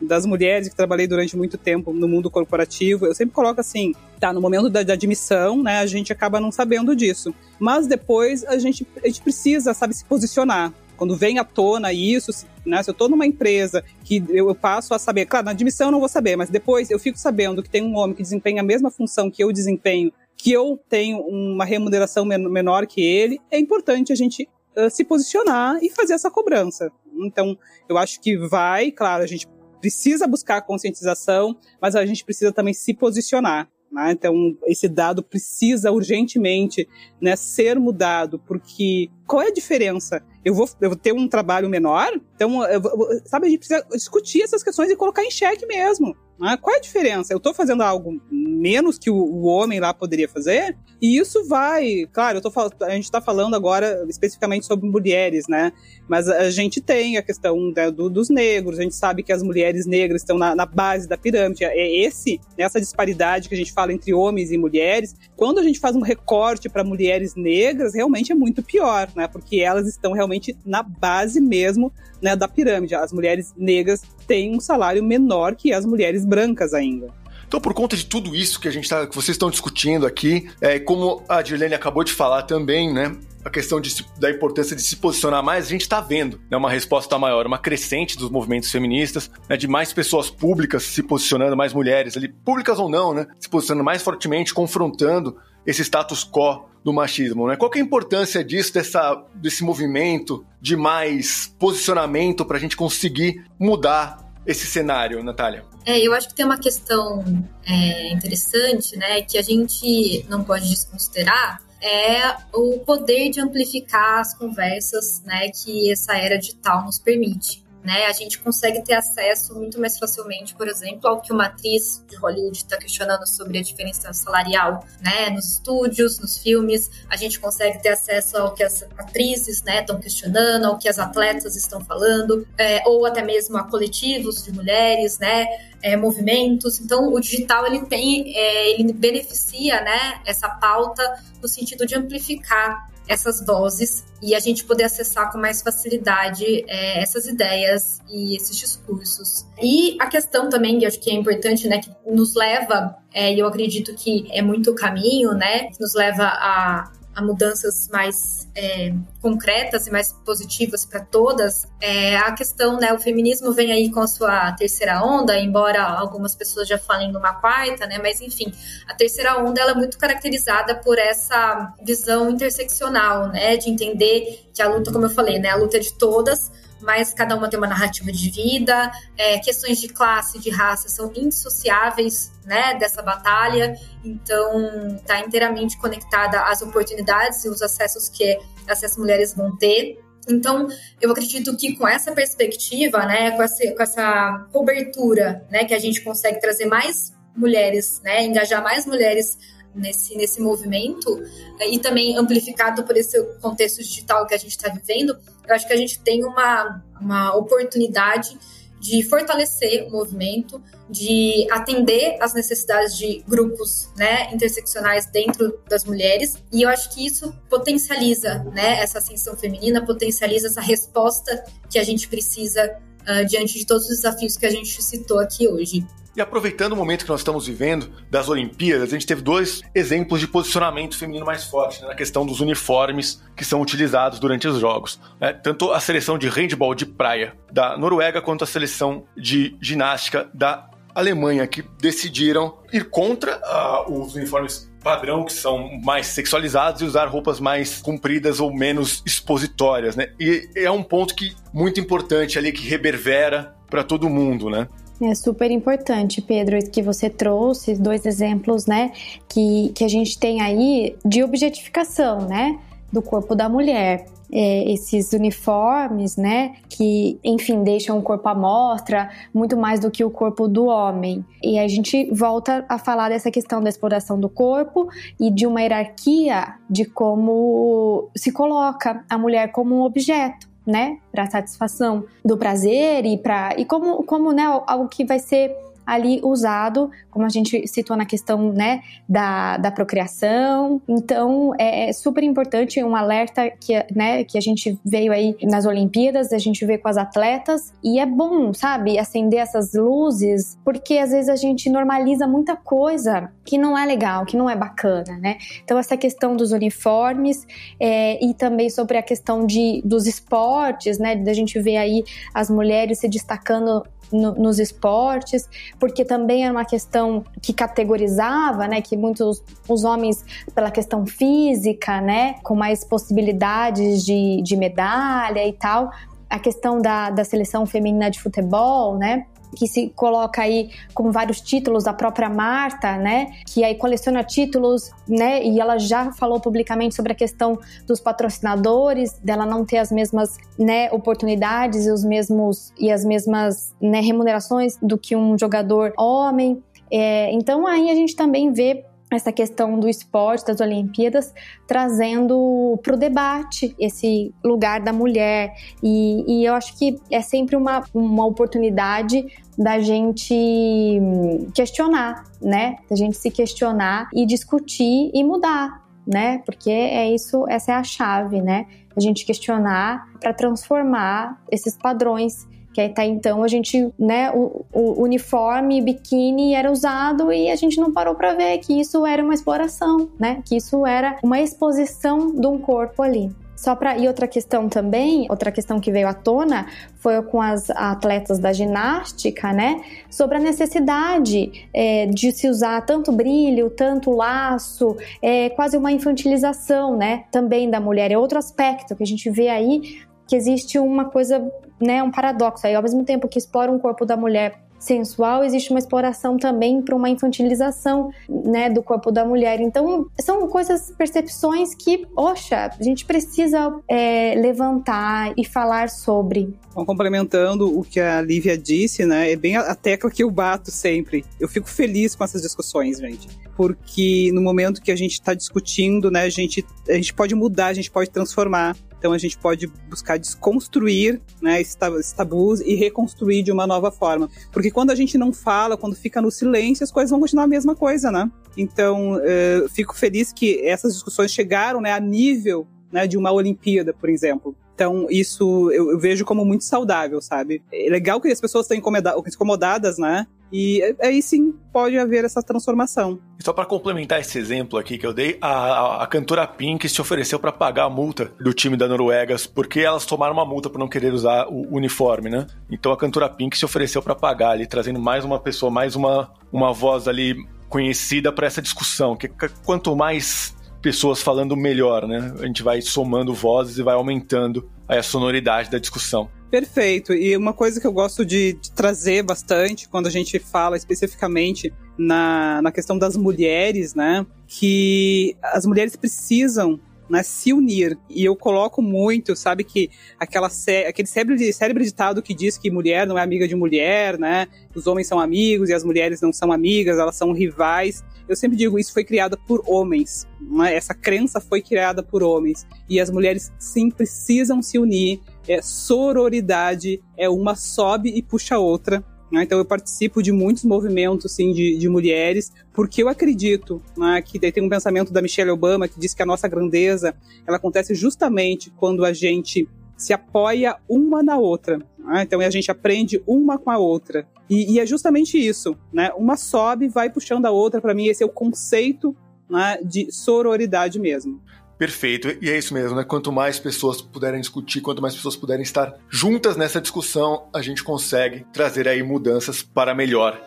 B: das mulheres que trabalhei durante muito tempo no mundo corporativo, eu sempre coloco assim: tá, no momento da, da admissão, né, a gente acaba não sabendo disso. Mas depois a gente, a gente precisa, sabe, se posicionar. Quando vem à tona isso, né? Se eu estou numa empresa que eu passo a saber, claro, na admissão eu não vou saber, mas depois eu fico sabendo que tem um homem que desempenha a mesma função que eu desempenho, que eu tenho uma remuneração menor que ele, é importante a gente uh, se posicionar e fazer essa cobrança. Então, eu acho que vai, claro, a gente precisa buscar conscientização, mas a gente precisa também se posicionar. Né? Então, esse dado precisa urgentemente né, ser mudado, porque qual é a diferença? Eu vou, eu vou ter um trabalho menor? Então, sabe, a gente precisa discutir essas questões e colocar em xeque mesmo. Né? Qual é a diferença? Eu estou fazendo algo menos que o, o, homem lá poderia fazer? E isso vai, claro, eu tô, a gente está falando agora especificamente sobre mulheres, né? Mas a gente tem a questão né, do, dos negros, a gente sabe que as mulheres negras estão na, na base da pirâmide. É esse, essa disparidade que a gente fala entre homens e mulheres. Quando a gente faz um recorte para mulheres negras, realmente é muito pior, né? Porque elas estão realmente na base mesmo né, da pirâmide. As mulheres negras têm um salário menor que as mulheres brancas ainda.
A: Então, por conta de tudo isso que a gente tá, que vocês estão discutindo aqui, é, como a Dirlene acabou de falar também, né? A questão de, da importância de se posicionar mais, a gente está vendo né, uma resposta maior, uma crescente dos movimentos feministas, né, de mais pessoas públicas se posicionando, mais mulheres ali, públicas ou não, né? Se posicionando mais fortemente, confrontando esse status quo do machismo, né? Qual é a importância disso, dessa, desse movimento de mais posicionamento para a gente conseguir mudar esse cenário, Natália?
D: É, eu acho que tem uma questão é, interessante, né, que a gente não pode desconsiderar, é o poder de amplificar as conversas, né, que essa era digital nos permite né? A gente consegue ter acesso muito mais facilmente, por exemplo, ao que uma atriz de Hollywood está questionando sobre a diferença salarial, né? Nos estúdios, nos filmes, a gente consegue ter acesso ao que as atrizes, né, estão questionando, ao que as atletas estão falando, é, ou até mesmo a coletivos de mulheres, né? É, movimentos. Então, o digital ele tem, é, ele beneficia, né, essa pauta no sentido de amplificar essas vozes e a gente poder acessar com mais facilidade é, essas ideias e esses discursos. E a questão também, que acho que é importante, né, que nos leva, é, e eu acredito que é muito o caminho, né, que nos leva a a mudanças mais é, concretas e mais positivas para todas, é a questão, né? O feminismo vem aí com a sua terceira onda, embora algumas pessoas já falem numa quarta, né? Mas enfim, a terceira onda ela é muito caracterizada por essa visão interseccional, né? De entender que a luta, como eu falei, né? A luta é de todas, mas cada uma tem uma narrativa de vida, é, questões de classe, de raça são indissociáveis né, dessa batalha, então está inteiramente conectada às oportunidades e os acessos que essas mulheres vão ter. Então, eu acredito que com essa perspectiva, né, com essa, com essa cobertura, né, que a gente consegue trazer mais mulheres, né, engajar mais mulheres nesse, nesse movimento é, e também amplificado por esse contexto digital que a gente está vivendo, eu acho que a gente tem uma, uma oportunidade de fortalecer o movimento, de atender às necessidades de grupos né, interseccionais dentro das mulheres. E eu acho que isso potencializa né, essa ascensão feminina, potencializa essa resposta que a gente precisa uh, diante de todos os desafios que a gente citou aqui hoje.
A: E aproveitando o momento que nós estamos vivendo das Olimpíadas, a gente teve dois exemplos de posicionamento feminino mais forte né, na questão dos uniformes que são utilizados durante os jogos. Né? Tanto a seleção de handball de praia da Noruega quanto a seleção de ginástica da Alemanha, que decidiram ir contra uh, os uniformes padrão, que são mais sexualizados, e usar roupas mais compridas ou menos expositórias, né? E é um ponto que muito importante ali, que reverbera para todo mundo, né?
C: É super importante, Pedro, que você trouxe dois exemplos, né, que, que a gente tem aí de objetificação, né, do corpo da mulher. É, esses uniformes, né, que, enfim, deixam o corpo à mostra muito mais do que o corpo do homem. E a gente volta a falar dessa questão da exploração do corpo e de uma hierarquia de como se coloca a mulher como um objeto né, para satisfação do prazer e para e como como né, algo que vai ser ali usado, como a gente citou na questão né, da, da procriação. Então, é, é super importante um alerta que, né, que a gente veio aí nas Olimpíadas, a gente vê com as atletas, e é bom, sabe, acender essas luzes, porque às vezes a gente normaliza muita coisa que não é legal, que não é bacana, né? Então, essa questão dos uniformes é, e também sobre a questão de, dos esportes, né, da gente ver aí as mulheres se destacando no, nos esportes, porque também era uma questão que categorizava, né, que muitos os homens pela questão física, né, com mais possibilidades de, de medalha e tal, a questão da, da seleção feminina de futebol, né, que se coloca aí com vários títulos, a própria Marta, né, que aí coleciona títulos, né, e ela já falou publicamente sobre a questão dos patrocinadores, dela não ter as mesmas, né, oportunidades e os mesmos e as mesmas, né, remunerações do que um jogador homem. É, então aí a gente também vê essa questão do esporte, das Olimpíadas, trazendo para o debate esse lugar da mulher. E, e, eu acho que é sempre uma, uma oportunidade da gente questionar, né? Da gente se questionar e discutir e mudar, né? Porque é isso, essa é a chave, né? A gente questionar para transformar esses padrões que até então a gente, né, o, o uniforme, biquíni era usado e a gente não parou para ver que isso era uma exploração, né? Que isso era uma exposição de um corpo ali. Só para e outra questão também, outra questão que veio à tona foi com as atletas da ginástica, né? Sobre a necessidade é, de se usar tanto brilho, tanto laço, é quase uma infantilização, né? Também da mulher. É outro aspecto que a gente vê aí que existe uma coisa, né, um paradoxo aí, ao mesmo tempo que explora um corpo da mulher sensual, existe uma exploração também para uma infantilização, né, do corpo da mulher. Então, são coisas, percepções que, oxa, a gente precisa é, levantar e falar sobre.
B: Bom, complementando o que a Lívia disse, né, é bem a tecla que eu bato sempre. Eu fico feliz com essas discussões, gente, porque no momento que a gente está discutindo, né, a gente, a gente pode mudar, a gente pode transformar. Então a gente pode buscar desconstruir né, esses tabus e reconstruir de uma nova forma. Porque quando a gente não fala, quando fica no silêncio, as coisas vão continuar a mesma coisa, né? Então, uh, fico feliz que essas discussões chegaram né, a nível né, de uma Olimpíada, por exemplo. Então, isso eu, eu, vejo como muito saudável, sabe? É legal que as pessoas estão incomodadas, né? E aí sim pode haver essa transformação.
A: Só para complementar esse exemplo aqui que eu dei, a, a, a cantora Pink se ofereceu para pagar a multa do time da Noruegas porque elas tomaram uma multa por não querer usar o uniforme, né? Então a cantora Pink se ofereceu para pagar ali, trazendo mais uma pessoa, mais uma, uma voz ali conhecida para essa discussão. Que quanto mais pessoas falando, melhor, né? A gente vai somando vozes e vai aumentando a sonoridade da discussão.
B: Perfeito. E uma coisa que eu gosto de, de, trazer bastante quando a gente fala especificamente na, na questão das mulheres, né? Que as mulheres precisam né, se unir. E eu coloco muito, sabe, que aquela aquele cérebro, cérebro ditado que diz que mulher não é amiga de mulher, né? Os homens são amigos e as mulheres não são amigas, elas são rivais. Eu sempre digo, isso foi criado por homens. Né? Essa crença foi criada por homens. E as mulheres sim precisam se unir é, sororidade, é uma sobe e puxa a outra. Né? Então eu participo de muitos movimentos assim, de, de mulheres, porque eu acredito né, que daí tem um pensamento da Michelle Obama que diz que a nossa grandeza ela acontece justamente quando a gente se apoia uma na outra. Né? Então a gente aprende uma com a outra. E, e, é justamente isso, né? Uma sobe, vai puxando a outra. Para mim, esse é o conceito né, de sororidade mesmo.
A: Perfeito, e é isso mesmo, né? Quanto mais pessoas puderem discutir, quanto mais pessoas puderem estar juntas nessa discussão, a gente consegue trazer aí mudanças para melhor.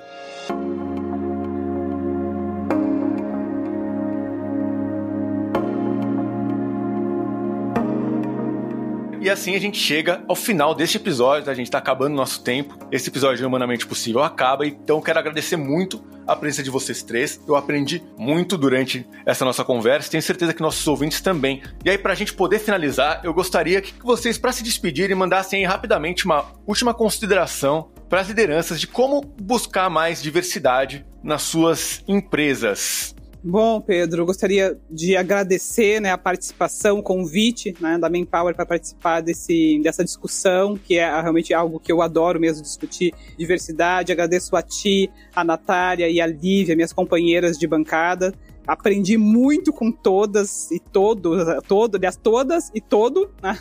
A: E assim a gente chega ao final deste episódio, tá? a gente está acabando o nosso tempo. Esse episódio de Humanamente Possível acaba, então quero agradecer muito a presença de vocês três. Eu aprendi muito durante essa nossa conversa, tenho certeza que nossos ouvintes também. E aí, para a gente poder finalizar, eu gostaria que vocês, para se despedirem, mandassem rapidamente uma última consideração para as lideranças de como buscar mais diversidade nas suas empresas.
B: Bom, Pedro, gostaria de agradecer né, a participação, o convite né, da Manpower para participar desse, dessa discussão, que é realmente algo que eu adoro mesmo discutir, diversidade. Agradeço a ti, a Natália e a Lívia, minhas companheiras de bancada. Aprendi muito com todas e todos, todo, aliás, todas e todo né,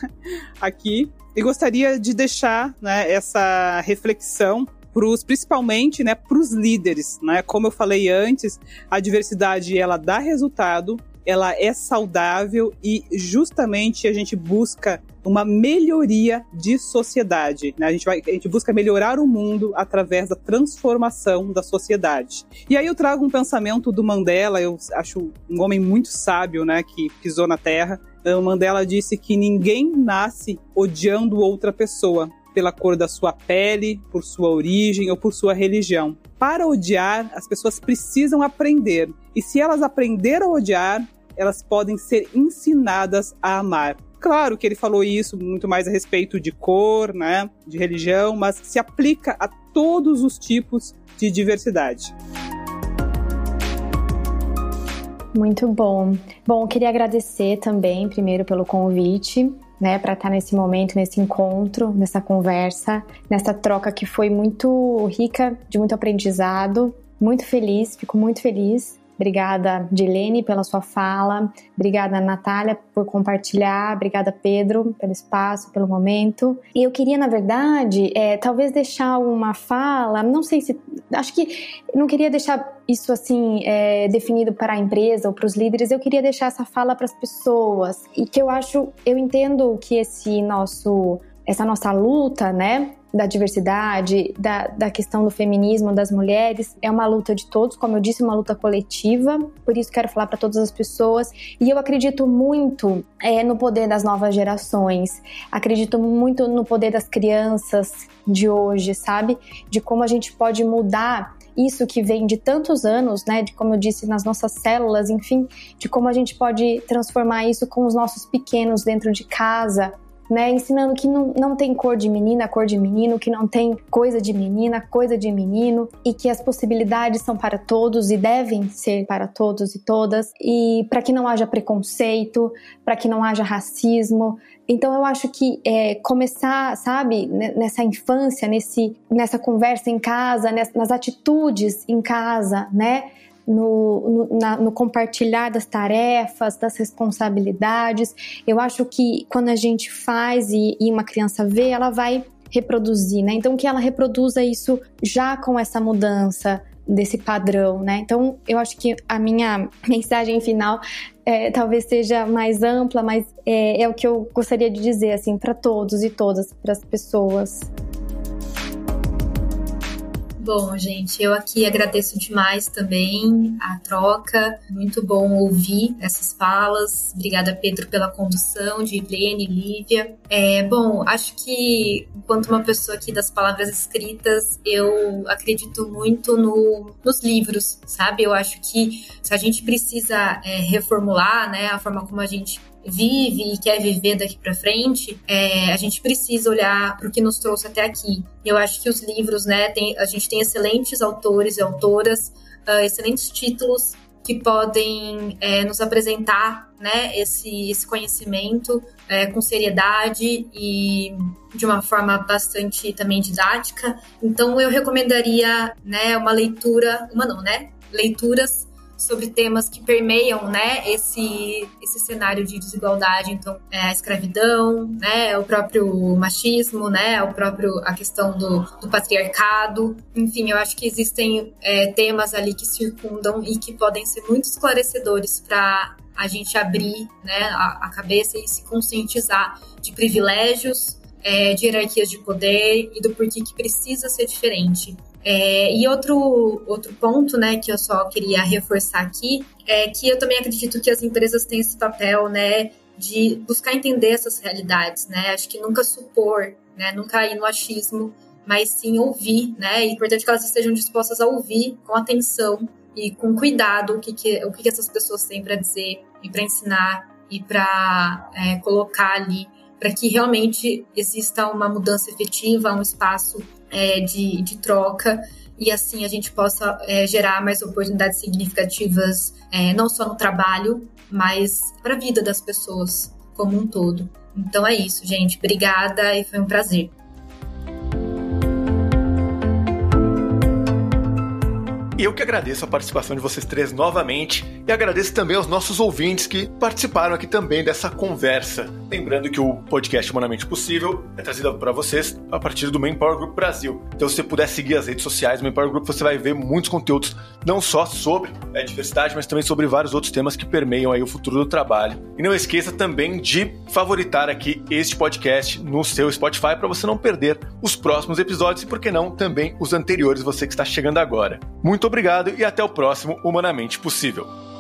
B: aqui. E gostaria de deixar né, essa reflexão pros, principalmente né, para os líderes. Né? Como eu falei antes, a diversidade ela dá resultado, ela é saudável e justamente a gente busca uma melhoria de sociedade. Né? A, gente vai, a gente busca melhorar o mundo através da transformação da sociedade. E aí eu trago um pensamento do Mandela, eu acho um homem muito sábio, né, que pisou na Terra. O Mandela disse que ninguém nasce odiando outra pessoa pela cor da sua pele, por sua origem ou por sua religião. Para odiar, as pessoas precisam aprender. E se elas aprenderam a odiar, elas podem ser ensinadas a amar. Claro que ele falou isso muito mais a respeito de cor, né, de religião, mas se aplica a todos os tipos de diversidade.
C: Muito bom. Bom, queria agradecer também, primeiro, pelo convite né, para estar tá nesse momento, nesse encontro, nessa conversa, nessa troca que foi muito rica, de muito aprendizado. Muito feliz, fico muito feliz Obrigada, Dilene, pela sua fala. Obrigada, Natália, por compartilhar. Obrigada, Pedro, pelo espaço, pelo momento. E eu queria, na verdade, é, talvez deixar uma fala, não sei se. Acho que não queria deixar isso assim é, definido para a empresa ou para os líderes, eu queria deixar essa fala para as pessoas. E que eu acho, eu entendo que esse nosso. Essa nossa luta, né, da diversidade, da, da questão do feminismo das mulheres. É uma luta de todos, como eu disse, uma luta coletiva. Por isso quero falar para todas as pessoas. E eu acredito muito é, no poder das novas gerações. Acredito muito no poder das crianças de hoje, sabe? De como a gente pode mudar isso que vem de tantos anos, né, de como eu disse, nas nossas células, enfim, de como a gente pode transformar isso com os nossos pequenos dentro de casa, né? Ensinando que não, não tem cor de menina, cor de menino, que não tem coisa de menina, coisa de menino, e que as possibilidades são para todos e devem ser para todos e todas, e para que não haja preconceito, para que não haja racismo. Então eu acho que é, começar, sabe, nessa infância, nesse, nessa conversa em casa, nas atitudes em casa, né? No, no, na, no, compartilhar das tarefas, das responsabilidades. Eu acho que quando a gente faz e, e uma criança vê, ela vai reproduzir, né? Então que ela reproduza isso já com essa mudança desse padrão, né? Então eu acho que a minha mensagem final é, talvez seja mais ampla, mas é, é o que eu gostaria de dizer assim para todos e todas, para as pessoas.
D: Bom, gente, eu aqui agradeço demais também a troca. Muito bom ouvir essas falas. Obrigada, Pedro, pela condução, de Helene, Lívia. É, bom, acho que, enquanto uma pessoa aqui das palavras escritas, eu acredito muito no, nos livros, sabe? Eu acho que se a gente precisa é, reformular né, a forma como a gente vive e quer viver daqui para frente, é, a gente precisa olhar para o que nos trouxe até aqui. Eu acho que os livros, né, tem, a gente tem excelentes autores e autoras, uh, excelentes títulos que podem é, nos apresentar né, esse, esse conhecimento é, com seriedade e de uma forma bastante também didática. Então eu recomendaria né, uma leitura, uma não, né? Leituras sobre temas que permeiam, né, esse, esse cenário de desigualdade, então é a escravidão, né, o próprio machismo, né, o próprio a questão do, do patriarcado, enfim, eu acho que existem é, temas ali que circundam e que podem ser muito esclarecedores para a gente abrir, né, a, a cabeça e se conscientizar de privilégios, é, de hierarquias de poder e do porquê que precisa ser diferente. É, e outro, outro ponto, né, que eu só queria reforçar aqui, é que eu também acredito que as empresas têm esse papel, né, de buscar entender essas realidades, né, acho que nunca supor, né, nunca ir no achismo, mas sim ouvir, né, é importante que elas estejam dispostas a ouvir com atenção e com cuidado o que, que, o que, que essas pessoas têm para dizer e para ensinar e para é, colocar ali para que realmente exista uma mudança efetiva, um espaço é, de, de troca e assim a gente possa é, gerar mais oportunidades significativas, é, não só no trabalho, mas para a vida das pessoas como um todo. Então é isso, gente. Obrigada e foi um prazer.
A: Eu que agradeço a participação de vocês três novamente e agradeço também aos nossos ouvintes que participaram aqui também dessa conversa. Lembrando que o podcast Humanamente Possível é trazido para vocês a partir do Manpower Group Brasil. Então, se você puder seguir as redes sociais do Manpower Group, você vai ver muitos conteúdos, não só sobre a é, diversidade, mas também sobre vários outros temas que permeiam aí o futuro do trabalho. E não esqueça também de favoritar aqui este podcast no seu Spotify para você não perder os próximos episódios e, por que não, também os anteriores, você que está chegando agora. Muito muito obrigado e até o próximo Humanamente Possível.